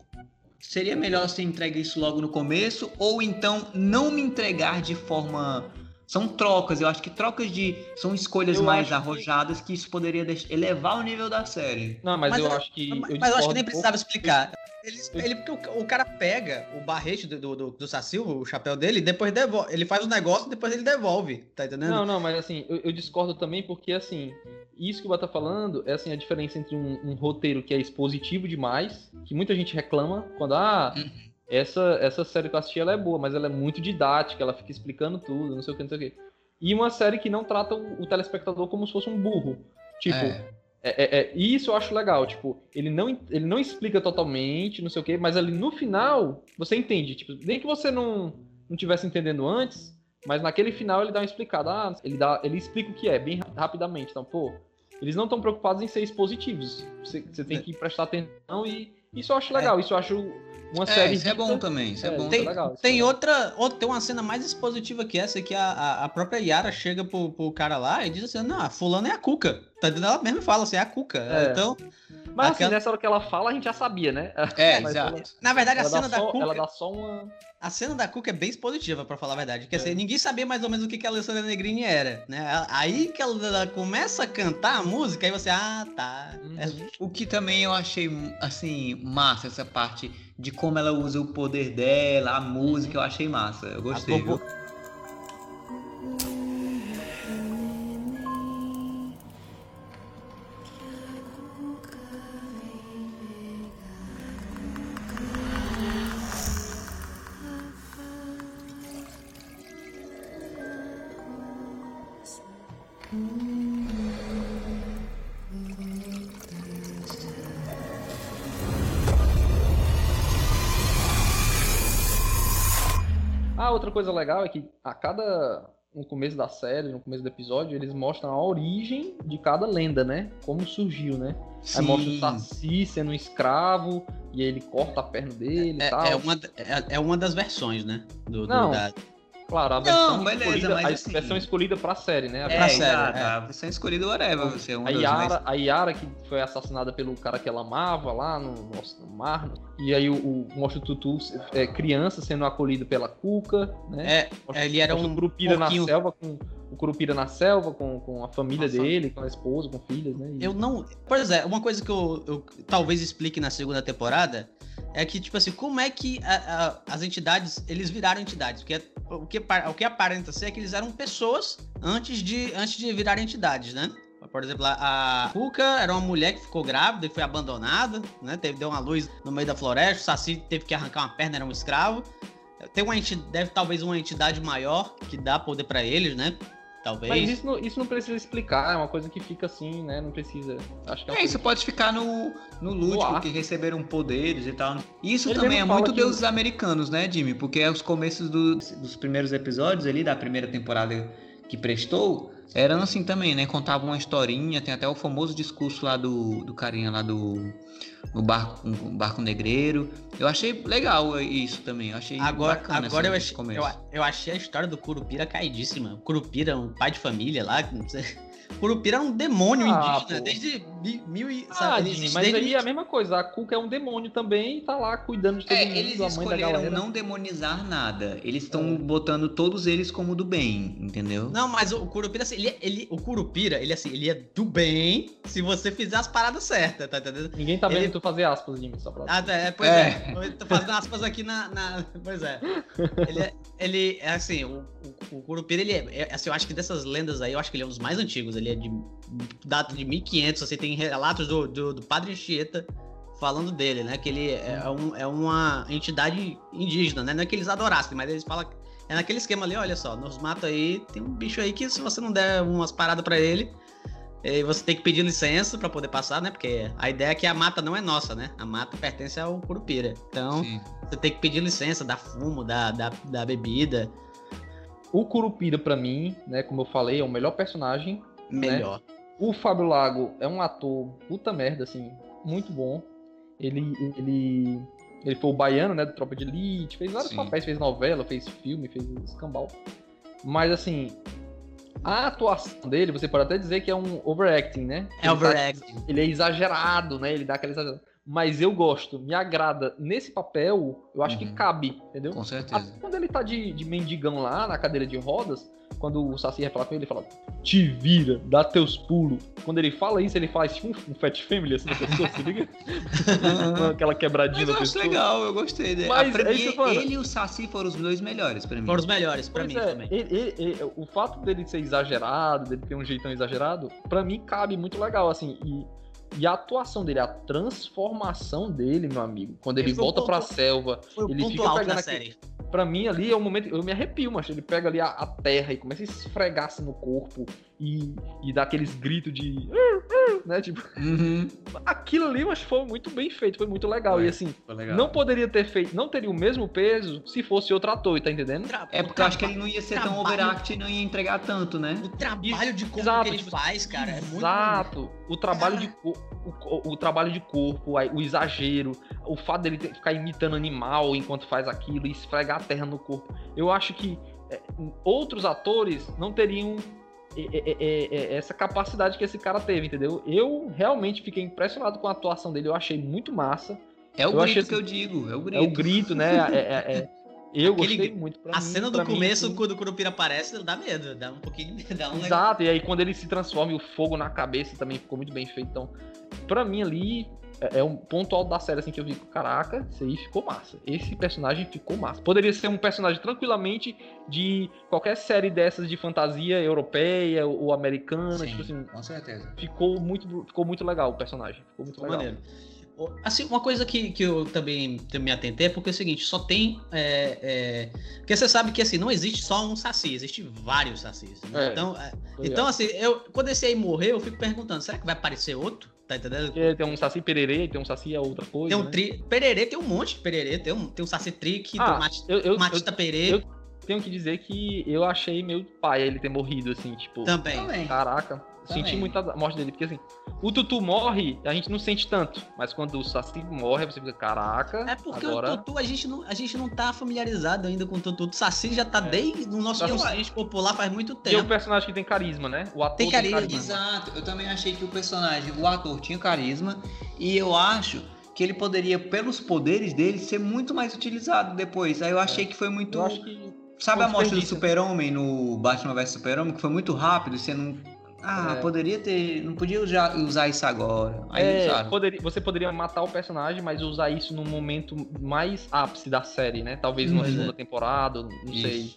seria melhor ser entregue isso logo no começo? Ou então não me entregar de forma. São trocas, eu acho que trocas de. São escolhas eu mais arrojadas que... que... isso poderia deixar, elevar o nível da série. Não, mas, mas eu, eu, acho que. Mas eu, mas eu acho que nem precisava explicar. Ele, ele, porque o, o, cara pega o barrete do, do, do Saci, o chapéu dele, e depois devolve. Ele faz o negócio e depois ele devolve, tá entendendo? Não, não, mas assim, eu, eu, discordo também porque, assim, isso que o Bata tá falando é assim, a diferença entre um, um, roteiro que é expositivo demais, que muita gente reclama, quando, ah, uhum. Essa, essa série que eu assisti ela é boa, mas ela é muito didática, ela fica explicando tudo, não sei o que, não sei o que. E uma série que não trata o, o telespectador como se fosse um burro. Tipo, é. É, é, é, isso eu acho legal, tipo, ele não, ele não explica totalmente, não sei o quê, mas ali no final você entende, tipo, nem que você não, não tivesse entendendo antes, mas naquele final ele dá uma explicada, ah, ele, dá, ele explica o que é, bem rapidamente, então, pô, eles não estão preocupados em ser expositivos, você, você tem que prestar atenção e isso eu acho legal, isso eu acho uma é, série. Isso é bom também, isso é, é bom. Tem, é legal, tem outra, outra, tem uma cena mais expositiva que essa, que a, a própria Yara chega pro, pro cara lá e diz assim: não, fulano é a Cuca. Tá ela mesmo fala assim, é a Cuca. É. Então. Mas assim, assim, nessa hora que ela fala, a gente já sabia, né? É, exato. Na verdade, a cena da só, Cuca. Ela dá só uma. A cena da Cuca é bem expositiva, para falar a verdade. Quer é. dizer, ninguém sabia mais ou menos o que, que a Alessandra Negrini era, né? Aí que ela, ela, começa a cantar a música, aí você, ah, tá. Uhum. É... O que também eu achei, assim, massa, essa parte de como ela usa o poder dela, a música, eu achei massa. Eu gostei. Viu? Outra coisa legal é que a cada no começo da série, no começo do episódio, eles mostram a origem de cada lenda, né? Como surgiu, né? Sim. Aí mostra o Saci sendo um escravo, e ele corta a perna dele é, e tal. É uma, é, é, uma das versões, né? Do, Não, do, da... Claro, a versão, não, beleza, escolhida, a assim, versão escolhida pra série, né? A é, série, exato, é. a versão escolhida whatever. Você é um a, Yara, a Yara, que foi assassinada pelo cara que ela amava lá no, no, mar. E aí o, o mostra o Tutu é, criança sendo acolhido pela Cuca, né? É, ele era um Curupira na selva com o Curupira na selva com, com a família Nossa. dele, com a esposa, com filhas, né? E... Eu não. Pois é, uma coisa que eu, eu talvez explique na segunda temporada é que, tipo assim, como é que a, a, as entidades, eles viraram entidades? Porque o que, o que aparenta ser é que eles eram pessoas antes de, antes de virar entidades, né? Por exemplo, a Ruka era uma mulher que ficou grávida e foi abandonada, né? Teve, deu uma luz no meio da floresta, o Saci teve que arrancar uma perna, era um escravo. Tem uma entidade, deve talvez uma entidade maior que dá poder para eles, né? Talvez. Mas isso não, isso não precisa explicar, é uma coisa que fica assim, né? Não precisa. Acho que é, é isso pode ficar no, no lúdico, que receberam poderes e tal. Isso Ele também é muito que... deuses americanos, né, Jimmy? Porque é os começos do, dos primeiros episódios ali, da primeira temporada que prestou, eram assim também, né? Contavam uma historinha, tem até o famoso discurso lá do, do carinha lá do no barco, um barco negreiro. Eu achei legal isso também. Eu achei agora, agora eu, achei, eu, eu, achei a história do Curupira caidíssima. Curupira, um pai de família lá, não sei. Curupira é um demônio ah, indígena pô. desde mil e. Ah, Dini, mas desde... aí é a mesma coisa. A Cuca é um demônio também e tá lá cuidando de todo é, mundo, eles a mãe da galera. não demonizar nada. Eles estão é. botando todos eles como do bem, entendeu? Não, mas o Curupira, assim, ele, é, ele, o Curupira, ele assim, ele é do bem se você fizer as paradas certas, tá entendendo? Ninguém tá vendo ele... tu fazer aspas, Jimmy, só pra... Ah, tá, é, pois é. é. Tô fazendo aspas aqui na, na... Pois é. Ele, é, ele, ele é assim, o, o, o Curupira, ele é, é, assim, eu acho que dessas lendas aí, eu acho que ele é um dos mais antigos, ele é de data de 1500, você tem relatos do, do, do Padre Anchieta falando dele, né, que ele é, é um, é uma entidade indígena, né, não é que eles adorassem, mas eles falam, é naquele esquema ali, olha só, nos mata aí, tem um bicho aí que se você não der umas paradas para ele, você tem que pedir licença para poder passar, né? Porque a ideia é que a mata não é nossa, né? A mata pertence ao Curupira. Então, Sim. você tem que pedir licença, dar fumo, da, da, da bebida. O Curupira, para mim, né? Como eu falei, é o melhor personagem. Né? Melhor. Né? O Fábio Lago é um ator puta merda, assim, muito bom. Ele, ele, ele foi o baiano, né? Do Tropa de Elite, fez vários Sim. papéis, fez novela, fez filme, fez escambau. Mas, assim, a atuação dele, você pode até dizer que é um overacting, né? É ele tá overacting. Tá, ele é exagerado, né? Ele dá aquela exagerada. Mas eu gosto, me agrada. Nesse papel, eu acho uhum. que cabe, entendeu? Com certeza. Até quando ele tá de, de mendigão lá na cadeira de rodas, quando o Saci vai falar com ele, ele fala: Te vira, dá teus pulos. Quando ele fala isso, ele faz tipo um, um Fat Family assim na pessoa, se liga? Aquela quebradinha Mas eu acho legal, eu gostei dele. Mas, pra mim, ele e o Saci foram os dois melhores pra mim. Foram os melhores pra pois mim é, também. Ele, ele, ele, o fato dele ser exagerado, dele ter um jeitão exagerado, pra mim cabe muito legal, assim. E e a atuação dele, a transformação dele, meu amigo, quando ele, ele volta ponto, pra selva, ele fica pegando aqui. Pra mim ali é o momento. Eu me arrepio, mas ele pega ali a, a, terra e começa a esfregar assim no corpo e, e dá aqueles gritos de. Né? Tipo. Uhum. Aquilo ali, mas foi muito bem feito, foi muito legal. Foi, e assim, legal. não poderia ter feito. Não teria o mesmo peso se fosse outro ator, tá entendendo? É porque eu acho que ele não ia ser trabalho, tão overact e não ia entregar tanto, né? O trabalho de corpo Exato, que ele tipo, faz, cara, é muito. Exato. O trabalho cara... de corpo o, o, trabalho de corpo, o exagero, o fato dele ter, ficar imitando animal enquanto faz aquilo e esfregar a terra no corpo. Eu acho que é, outros atores não teriam é, é, é, essa capacidade que esse cara teve, entendeu? Eu realmente fiquei impressionado com a atuação dele, eu achei muito massa. É o eu grito achei, que eu digo, é o grito. É o grito, né? é, eu Aquele, gostei muito. Pra a mim, cena do começo, mim, quando o Curupira aparece, dá medo, dá um pouquinho de dá um Exato, e aí quando ele se transforma e o fogo na cabeça também ficou muito bem feito. Então, pra mim ali, é, é um ponto alto da série, assim, que eu vi, caraca, isso aí ficou massa. Esse personagem ficou massa. Poderia ser um personagem tranquilamente de qualquer série dessas de fantasia europeia ou americana, Sim, tipo assim. Com certeza. Ficou muito, ficou muito legal o personagem. Ficou muito ficou legal. Maneiro. Assim, uma coisa que, que eu também me atentei é porque é o seguinte, só tem. É, é, porque você sabe que assim, não existe só um saci, existe vários sacis. Né? É, então, é, então, assim, eu, quando esse aí morrer, eu fico perguntando, será que vai aparecer outro? Tá entendendo? Porque tem um saci pererê, tem um saci é outra coisa. Tem um né? tri. Pererê tem um monte de pererê, tem um, tem um saci trick, ah, tem um matita, eu, eu, eu, perê. Eu tenho que dizer que eu achei meio pai ele ter morrido, assim, tipo. Também. Caraca. Também. Senti muita morte dele, porque assim, o Tutu morre, a gente não sente tanto. Mas quando o Saci morre, você fica, caraca. É porque agora... o Tutu, a gente, não, a gente não tá familiarizado ainda com o Tutu. O Saci já tá é. desde o nosso consciente popular faz muito tempo. E é um personagem que tem carisma, né? O ator tem carisma. Tem carisma. Exato. Eu também achei que o personagem, o ator tinha carisma. E eu acho que ele poderia, pelos poderes dele, ser muito mais utilizado depois. Aí eu achei é. que foi muito. Eu acho que Sabe a morte do Super-Homem no Batman vs Super-Homem, que foi muito rápido, você não ah, é. poderia ter. Não podia usar, usar isso agora. Aí é, poderia, você poderia matar o personagem, mas usar isso no momento mais ápice da série, né? Talvez numa uhum. segunda temporada, não isso. sei.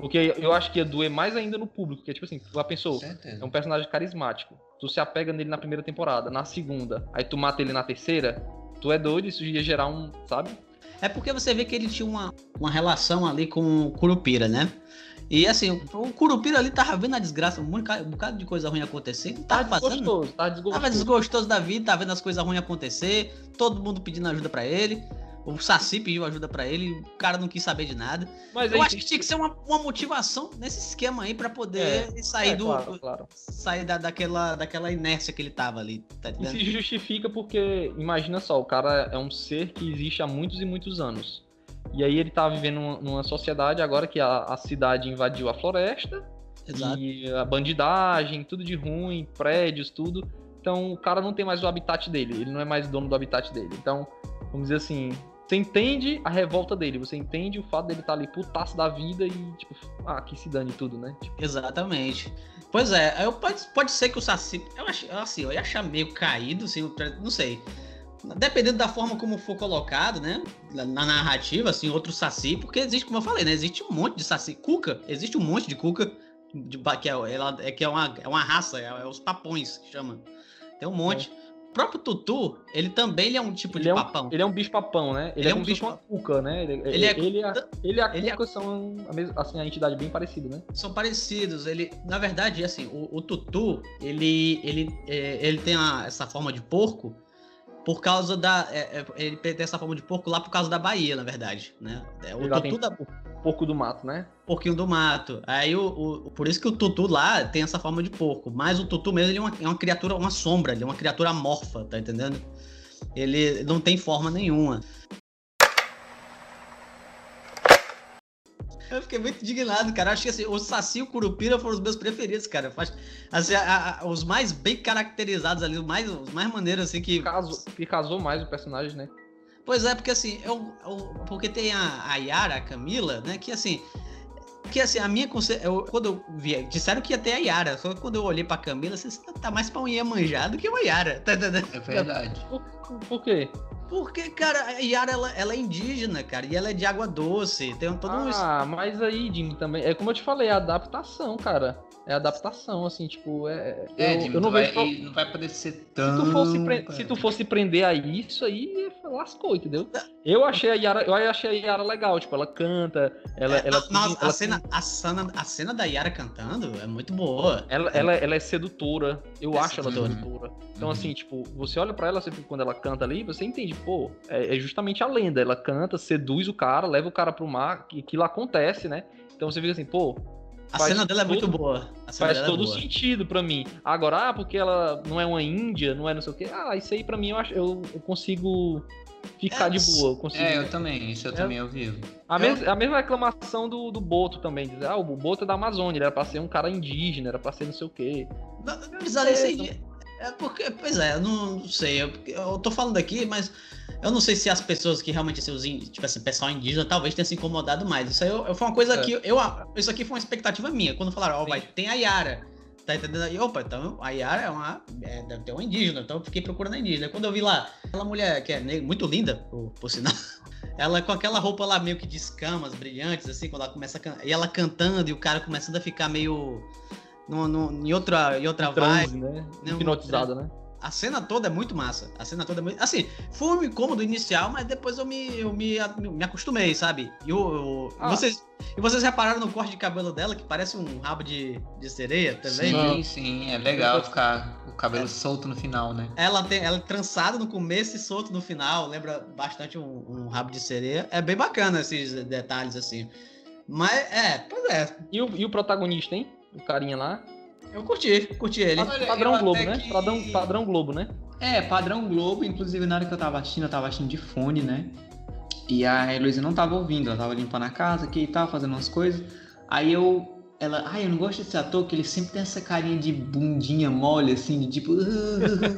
Porque eu acho que ia doer mais ainda no público, que é tipo assim, tu já pensou, é um personagem carismático. Tu se apega nele na primeira temporada, na segunda, aí tu mata ele na terceira, tu é doido, isso ia gerar um, sabe? É porque você vê que ele tinha uma, uma relação ali com o Curupira, né? E assim, o Curupira ali tava vendo a desgraça, um bocado de coisa ruim acontecer. Não tava, tava fazendo. Desgostoso, tava desgostoso. Tava desgostoso da vida, tava vendo as coisas ruins acontecer, todo mundo pedindo ajuda para ele. O Saci pediu ajuda para ele, o cara não quis saber de nada. Mas eu acho que tinha que ser uma, uma motivação nesse esquema aí para poder é, sair é, do. Claro, claro. Sair da, daquela, daquela inércia que ele tava ali. Tá e se justifica porque, imagina só, o cara é um ser que existe há muitos e muitos anos. E aí ele tá vivendo numa sociedade agora que a, a cidade invadiu a floresta. Exato. E a bandidagem, tudo de ruim, prédios, tudo. Então o cara não tem mais o habitat dele, ele não é mais dono do habitat dele. Então, vamos dizer assim, você entende a revolta dele, você entende o fato dele estar tá ali putaço da vida e, tipo, ah, que se dane tudo, né? Tipo... Exatamente. Pois é, eu, pode, pode ser que o Saci. Eu, ach, assim, eu ia achar meio caído, assim, não sei. dependendo da forma como for colocado, né? Na narrativa, assim, outro saci, porque existe, como eu falei, né? Existe um monte de saci. Cuca, existe um monte de cuca, de, que, é, ela, é, que é, uma, é uma raça, é, é os papões que chama. Tem um monte. É. Próprio Tutu, ele também ele é um tipo ele de é um, papão. Ele é um bicho papão, né? Ele, ele é, um bicho uma cuca, né? Ele, ele, é, ele, a, ele e a ele cuca é, são a, mesma, assim, a entidade bem parecida, né? São parecidos. Ele, na verdade, assim, o, o Tutu, ele, ele, é, ele tem a, essa forma de porco, por causa da. É, é, ele tem essa forma de porco lá por causa da Bahia, na verdade. Né? É, o tutu da. Porco do mato, né? Porquinho do mato. Aí o, o, por isso que o tutu lá tem essa forma de porco. Mas o tutu mesmo ele é, uma, é uma criatura, uma sombra, ele é uma criatura amorfa, tá entendendo? Ele não tem forma nenhuma. Eu fiquei muito indignado, cara. Acho que assim, o Saci e o Curupira foram os meus preferidos, cara. Faz, assim, a, a, os mais bem caracterizados ali, os mais, os mais maneiros, assim, que. Casou, que casou mais o personagem, né? Pois é, porque assim, eu, eu porque tem a, a Yara, a Camila, né? Que assim. Que assim, a minha eu, quando eu vi, disseram que ia ter a Yara, só que quando eu olhei pra Camila, você tá mais pra um Iemanjá do que uma Yara, tá entendendo? É verdade. Por, por quê? Porque, cara, a Yara, ela, ela, é indígena, cara, e ela é de água doce. Tem todo um... Ah, mas aí, Jim, também. É como eu te falei, é adaptação, cara. É adaptação, assim, tipo, é. É, eu, Jim, eu não vejo. Vai, não vai poder ser tão. Se tu fosse, pre... se tu fosse prender a isso aí, lascou, entendeu? Eu achei a Yara, eu achei a Yara legal, tipo, ela canta, ela. É, ela, não, ela a, cena, tem... a, cena, a cena da Yara cantando é muito boa. Ela, é. ela, ela é sedutora. Eu é acho ela sedutora. Então, uhum. assim, tipo, você olha para ela sempre quando ela canta ali, você entende, pô, é, é, justamente a lenda. Ela canta, seduz o cara, leva o cara pro mar, que aquilo acontece, né? Então você fica assim, pô. A cena dela é muito boa. faz é todo é sentido para mim. Agora, ah, porque ela não é uma índia, não é não sei o quê. Ah, isso aí para mim eu, acho, eu, eu consigo ficar é, de boa. Eu consigo... É, eu também, isso eu é, também ouvi. A, mes a mesma reclamação do, do Boto também, dizer, ah, o Boto é da Amazônia, ele era pra ser um cara indígena, era pra ser não sei o quê. Não, não precisaria ser. É porque, pois é, eu não sei. Eu, eu tô falando aqui, mas eu não sei se as pessoas que realmente, assim, os, tipo assim, pessoal indígena, talvez tenha se incomodado mais. Isso aí eu, foi uma coisa é. que eu. Isso aqui foi uma expectativa minha. Quando falaram, ó, oh, vai, tem a Yara. Tá entendendo? E, opa, então a Yara é uma. É, deve ter uma indígena, então eu fiquei procurando a indígena. Quando eu vi lá, aquela mulher que é muito linda, por, por sinal. Ela com aquela roupa lá meio que de escamas brilhantes, assim, quando ela começa a can... E ela cantando e o cara começando a ficar meio no, no, em outra, em outra transe, vibe. Né? Hipnotizada, né? A cena toda é muito massa. A cena toda é muito. Assim, foi um incômodo inicial, mas depois eu me, eu me, me acostumei, sabe? E eu, eu ah. vocês, e vocês repararam no corte de cabelo dela, que parece um rabo de, de sereia também? Sim, sim. É legal ficar o cabelo é. solto no final, né? Ela tem ela é trançada no começo e solto no final. Lembra bastante um, um rabo de sereia. É bem bacana esses detalhes, assim. Mas, é, pois é. E o, e o protagonista, hein? O carinha lá. Eu curti, curti ele. Olha, padrão Globo, né? Que... Padrão, padrão Globo, né? É, padrão Globo, inclusive na hora que eu tava assistindo, eu tava assistindo de fone, né? E a Heloísa não tava ouvindo, ela tava limpando a casa aqui e tal, fazendo umas coisas. Aí eu. Ela, ai, eu não gosto desse ator, que ele sempre tem essa carinha de bundinha mole, assim, de tipo.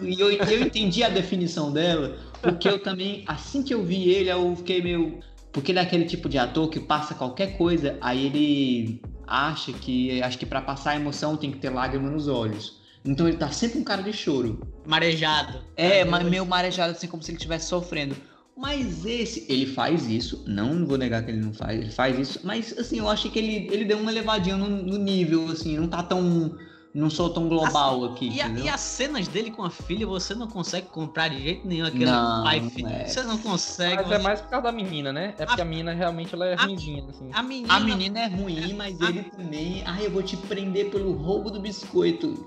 e eu, eu entendi a definição dela, porque eu também, assim que eu vi ele, eu fiquei meio. Porque ele é aquele tipo de ator que passa qualquer coisa, aí ele acha que acho que para passar a emoção tem que ter lágrima nos olhos. Então ele tá sempre um cara de choro. Marejado. É, mas meio marejado, assim, como se ele estivesse sofrendo. Mas esse, ele faz isso, não vou negar que ele não faz, ele faz isso, mas assim, eu acho que ele, ele deu uma levadinha no, no nível, assim, não tá tão não sou tão global aqui. E, a, e, as cenas dele com a filha, você não consegue comprar de jeito nenhum aquele não, pai filho. É. Você não consegue. Mas, é mais por causa da menina, né? É porque a, a menina realmente ela é ruimzinha, assim. A menina, a menina é ruim, mas a... ele também. Ai, eu vou te prender pelo roubo do biscoito.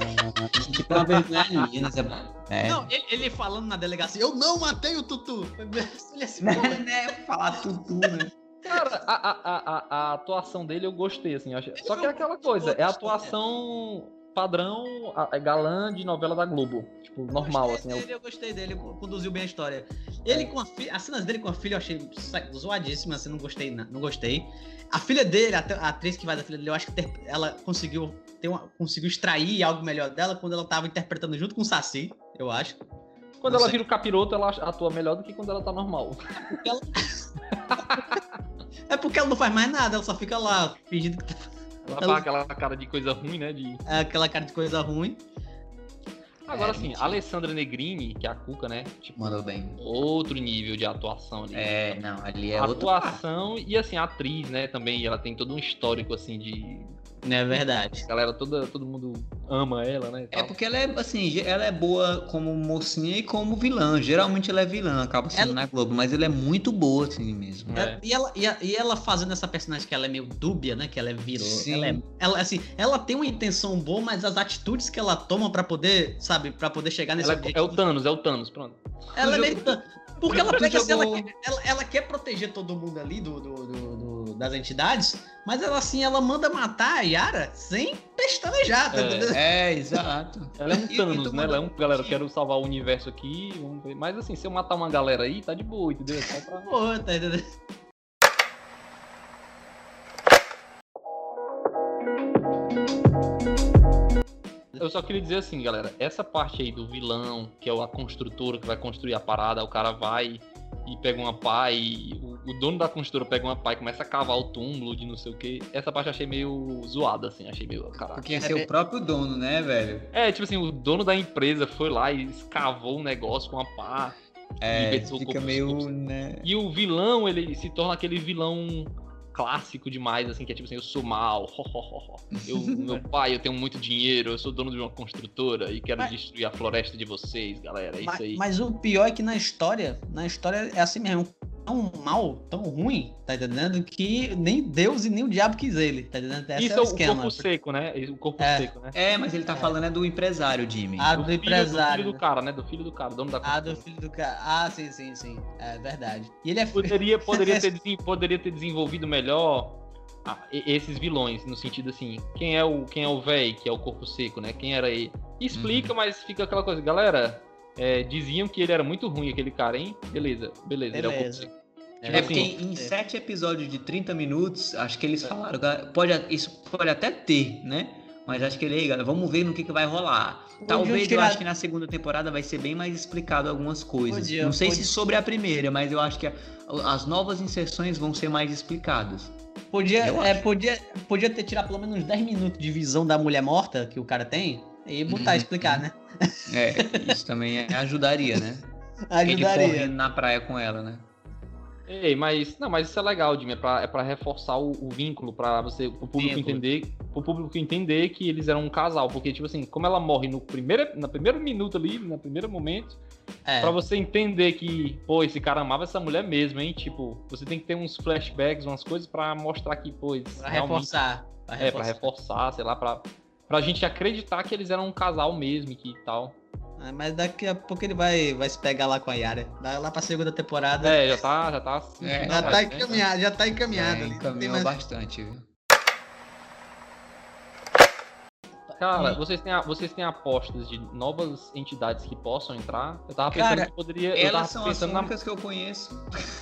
Ah, tipo uma vergonha é. Não, ele, ele, falando na delegacia, eu não matei o Tutu. Ele assim, né? Falar Tutu, né? Cara, a, a, a, a, atuação dele eu gostei, assim. Só que é aquela coisa, é a atuação padrão é galã de novela da Globo. Tipo, normal, assim. Dele, eu gostei dele, conduziu bem a história. Ele com a filha, as cenas dele com a filha eu achei zoadíssimas, assim, não gostei, não gostei. A filha dele, a, atriz que vai da filha dele, eu acho que ela conseguiu ter uma, conseguiu extrair algo melhor dela quando ela tava interpretando junto com o Saci, eu acho. Quando não ela sei. vira o capiroto, ela atua melhor do que quando ela tá normal. Ela... É porque ela não faz mais nada, ela só fica lá fingindo que tá. Ela, ela... faz aquela cara de coisa ruim, né? De... É aquela cara de coisa ruim. Agora É, sim, a Alessandra Negrini, que é a Cuca, né? Tipo, Mandou bem. outro nível de atuação ali. É, não, ali é outro. atuação e assim, a atriz, né, também, ela tem todo um histórico assim de É verdade. a galera toda, todo mundo ama ela, né? É porque ela é assim, ela é boa como mocinha e como vilã. Geralmente ela é vilã, acaba sendo Ela- na Globo, mas ela é muito boa assim mesmo. É. E, ela, e, a- e ela fazendo essa personagem que ela é meio dúbia, né? Que ela é vilã. Sim. Ela, é, ela, assim, ela tem uma intenção boa, mas as atitudes que ela toma pra poder, sabe, pra poder chegar nesse Ela é, é o objetivo. Thanos, é o Thanos, pronto. Ela é meio. Porque ela pega assim, ela, quer, ela, ela quer proteger todo mundo ali do, do- do- do- das entidades, mas ela assim, ela manda matar a Yara sem pestanejar, tá É. entendendo? É, exato. Ela é um Thanos, né? Ela é um, galera, eu quero salvar o universo aqui, vamos ver. Mas assim, se eu matar uma galera aí, tá de boa, entendeu? Só pra... Pô, tá entendendo? Eu só queria dizer assim, galera, essa parte aí do vilão, que é a construtora que vai construir a parada, o cara vai e pega uma pá e o, o dono da construtora pega uma pá e começa a cavar o túmulo de não sei o que. Essa parte eu achei meio zoada, assim, achei meio, caraca. Porque ia É ser bem- o próprio dono, né, velho? É, tipo assim, o dono da empresa foi lá e escavou um negócio com a pá. É, o fica meio, né? E o vilão, ele se torna aquele vilão clássico demais, assim, que é tipo assim, eu sou mal, ho, ho, ho, ho. eu, meu pai, eu tenho muito dinheiro, eu sou dono de uma construtora e quero Mas- destruir a floresta de vocês, galera, é isso Mas, aí. mas o pior é que na história, na história é assim mesmo, tão mal, tão ruim, tá entendendo? Que nem Deus e nem o diabo quis ele, tá entendendo? Esse isso é é o o esquema. corpo seco, né? O corpo É. seco, né? É, mas ele tá falando é do empresário, Jimmy. Ah, Do do filho, do empresário. filho do cara, né? Do filho do cara, dono da Ah, do filho do cara. Ah, sim, sim, sim. É verdade. E ele é. Poderia, poderia, ter, poderia ter desenvolvido melhor ah, esses vilões, no sentido assim, quem é o quem é o véi, que é o corpo seco, né? Quem era ele? Explica, mas fica aquela coisa, galera. É, diziam que ele era muito ruim, aquele cara, hein? Beleza, beleza, ele é Beleza. É Tipo porque assim, em sete episódios de 30 minutos, acho que eles falaram, "Galera, pode, isso pode até ter, né? Mas acho que ele aí, galera, vamos ver no que, que vai rolar. Talvez eu tirar- acho que na segunda temporada vai ser bem mais explicado algumas coisas. Podia, Não sei podia. se sobre a primeira, mas eu acho que a- as novas inserções vão ser mais explicadas. Podia, Eu é, podia, podia ter tirado pelo menos uns 10 minutos de visão da mulher morta que o cara tem e botar, Uhum. explicar, né? É, isso também é- ajudaria, né? Ele Ajudaria. correndo na praia com ela, né? Ei, mas não, mas isso é legal, Jimmy, é pra, é pra reforçar o, o vínculo, pra você, pro público entender, pro público entender que eles eram um casal, porque tipo assim, como ela morre no primeiro, na primeiro minuto ali, no primeiro momento, É, Pra você entender que, pô, esse cara amava essa mulher mesmo, hein? Tipo, você tem que ter uns flashbacks, umas coisas pra mostrar que, pô, eles pra reforçar. Pra É, pra reforçar. reforçar, sei lá, pra, pra gente acreditar que eles eram um casal mesmo e que tal. É, Mas daqui a pouco ele vai, vai se pegar lá com a Yara. Lá lá pra segunda temporada. É, já tá, já tá. É, já, tá né? encaminhado, já tá encaminhado. É, encaminhou mais- bastante, viu? Cara, vocês têm, a- vocês têm apostas de novas entidades que possam entrar? Eu tava Cara, pensando que poderia. eu tava Elas são as pensando na- únicas que eu conheço.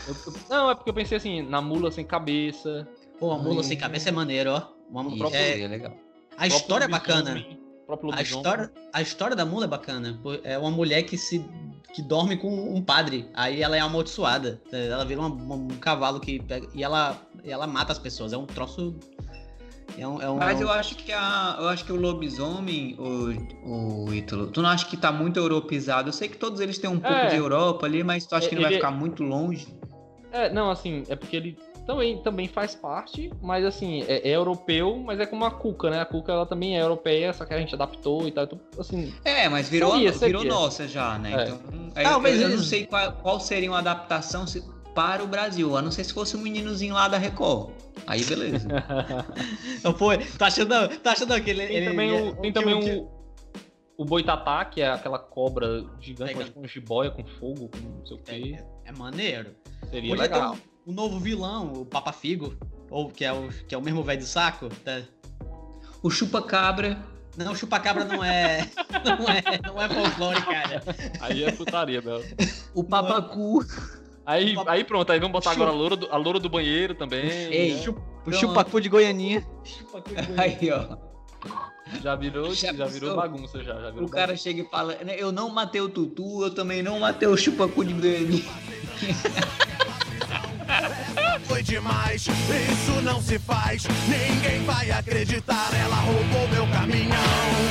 eu- eu- Não, é porque eu pensei assim, na mula sem cabeça. Pô, a mula Hum. sem cabeça é maneiro, ó. Uma- Isso é, é legal. A história é bacana. A história, a história da mula é bacana. É uma mulher que se que dorme com um padre. Aí ela é amaldiçoada. Ela vira uma- um cavalo que pega, e ela e ela mata as pessoas. É um troço é um, é um- Mas é eu acho que a, eu acho que o lobisomem, o, o Ítalo, tu não acha que tá muito europeizado? Eu sei que todos eles têm um pouco É. de Europa ali, mas tu acha que não vai Ele- ficar muito longe? É, não, assim, é porque ele também, também faz parte, mas assim, é, é europeu, mas é como a Cuca, né? A Cuca ela também é europeia, só que a gente adaptou e tal. Então, assim, É, mas virou, Seria, virou seria. nossa já, né? É. Então, aí Talvez eu, eu não sei qual, qual seria uma adaptação se- para o Brasil, a não ser se fosse um meninozinho lá da Record. Aí beleza. Eu fui, tá achando, tá achando que ele, tem ele- também, ele- o, tem também que- o, o Boitatá, que é aquela cobra gigante, com jiboia, com fogo, com não sei o que. é, é maneiro. Seria Podia ter legal. Um novo vilão, o Papa Figo, ou que é o que é o mesmo velho do saco. tá? o chupa-cabra. Não, o chupacabra não é, não é, não é folclore, cara. Aí é putaria, Bel. O papacu. Aí, Chupa- aí pronto, aí vamos botar Chupa- agora a loura do, a loura do banheiro também. Ei, né? Chup- o chupacu de Goianinha. Chupacu de Goianinha. Aí, ó. Já virou, Já já, virou bagunça já. já virou O cara chega e fala, eu não matei o Tutu, eu também não matei o chupacu de Goiânia. Foi demais, isso não se faz. Ninguém vai acreditar, ela roubou meu caminhão.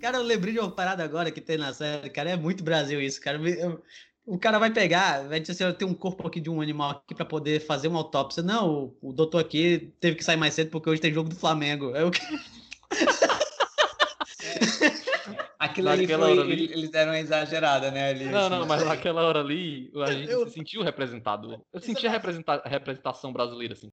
Cara, eu lembrei de uma parada agora que tem na série, cara. É muito Brasil isso, cara. Eu, o cara vai pegar, vai dizer assim, eu tenho um corpo aqui de um animal aqui pra poder fazer uma autópsia. Não, o, o doutor aqui teve que sair mais cedo porque hoje tem jogo do Flamengo. É o que Aquilo ali foi. hora ali- Eles deram uma exagerada, né? Ali, Não, assim. não, mas naquela hora ali, a gente Eu- se sentiu representado. Eu senti a representa- a representação brasileira, assim.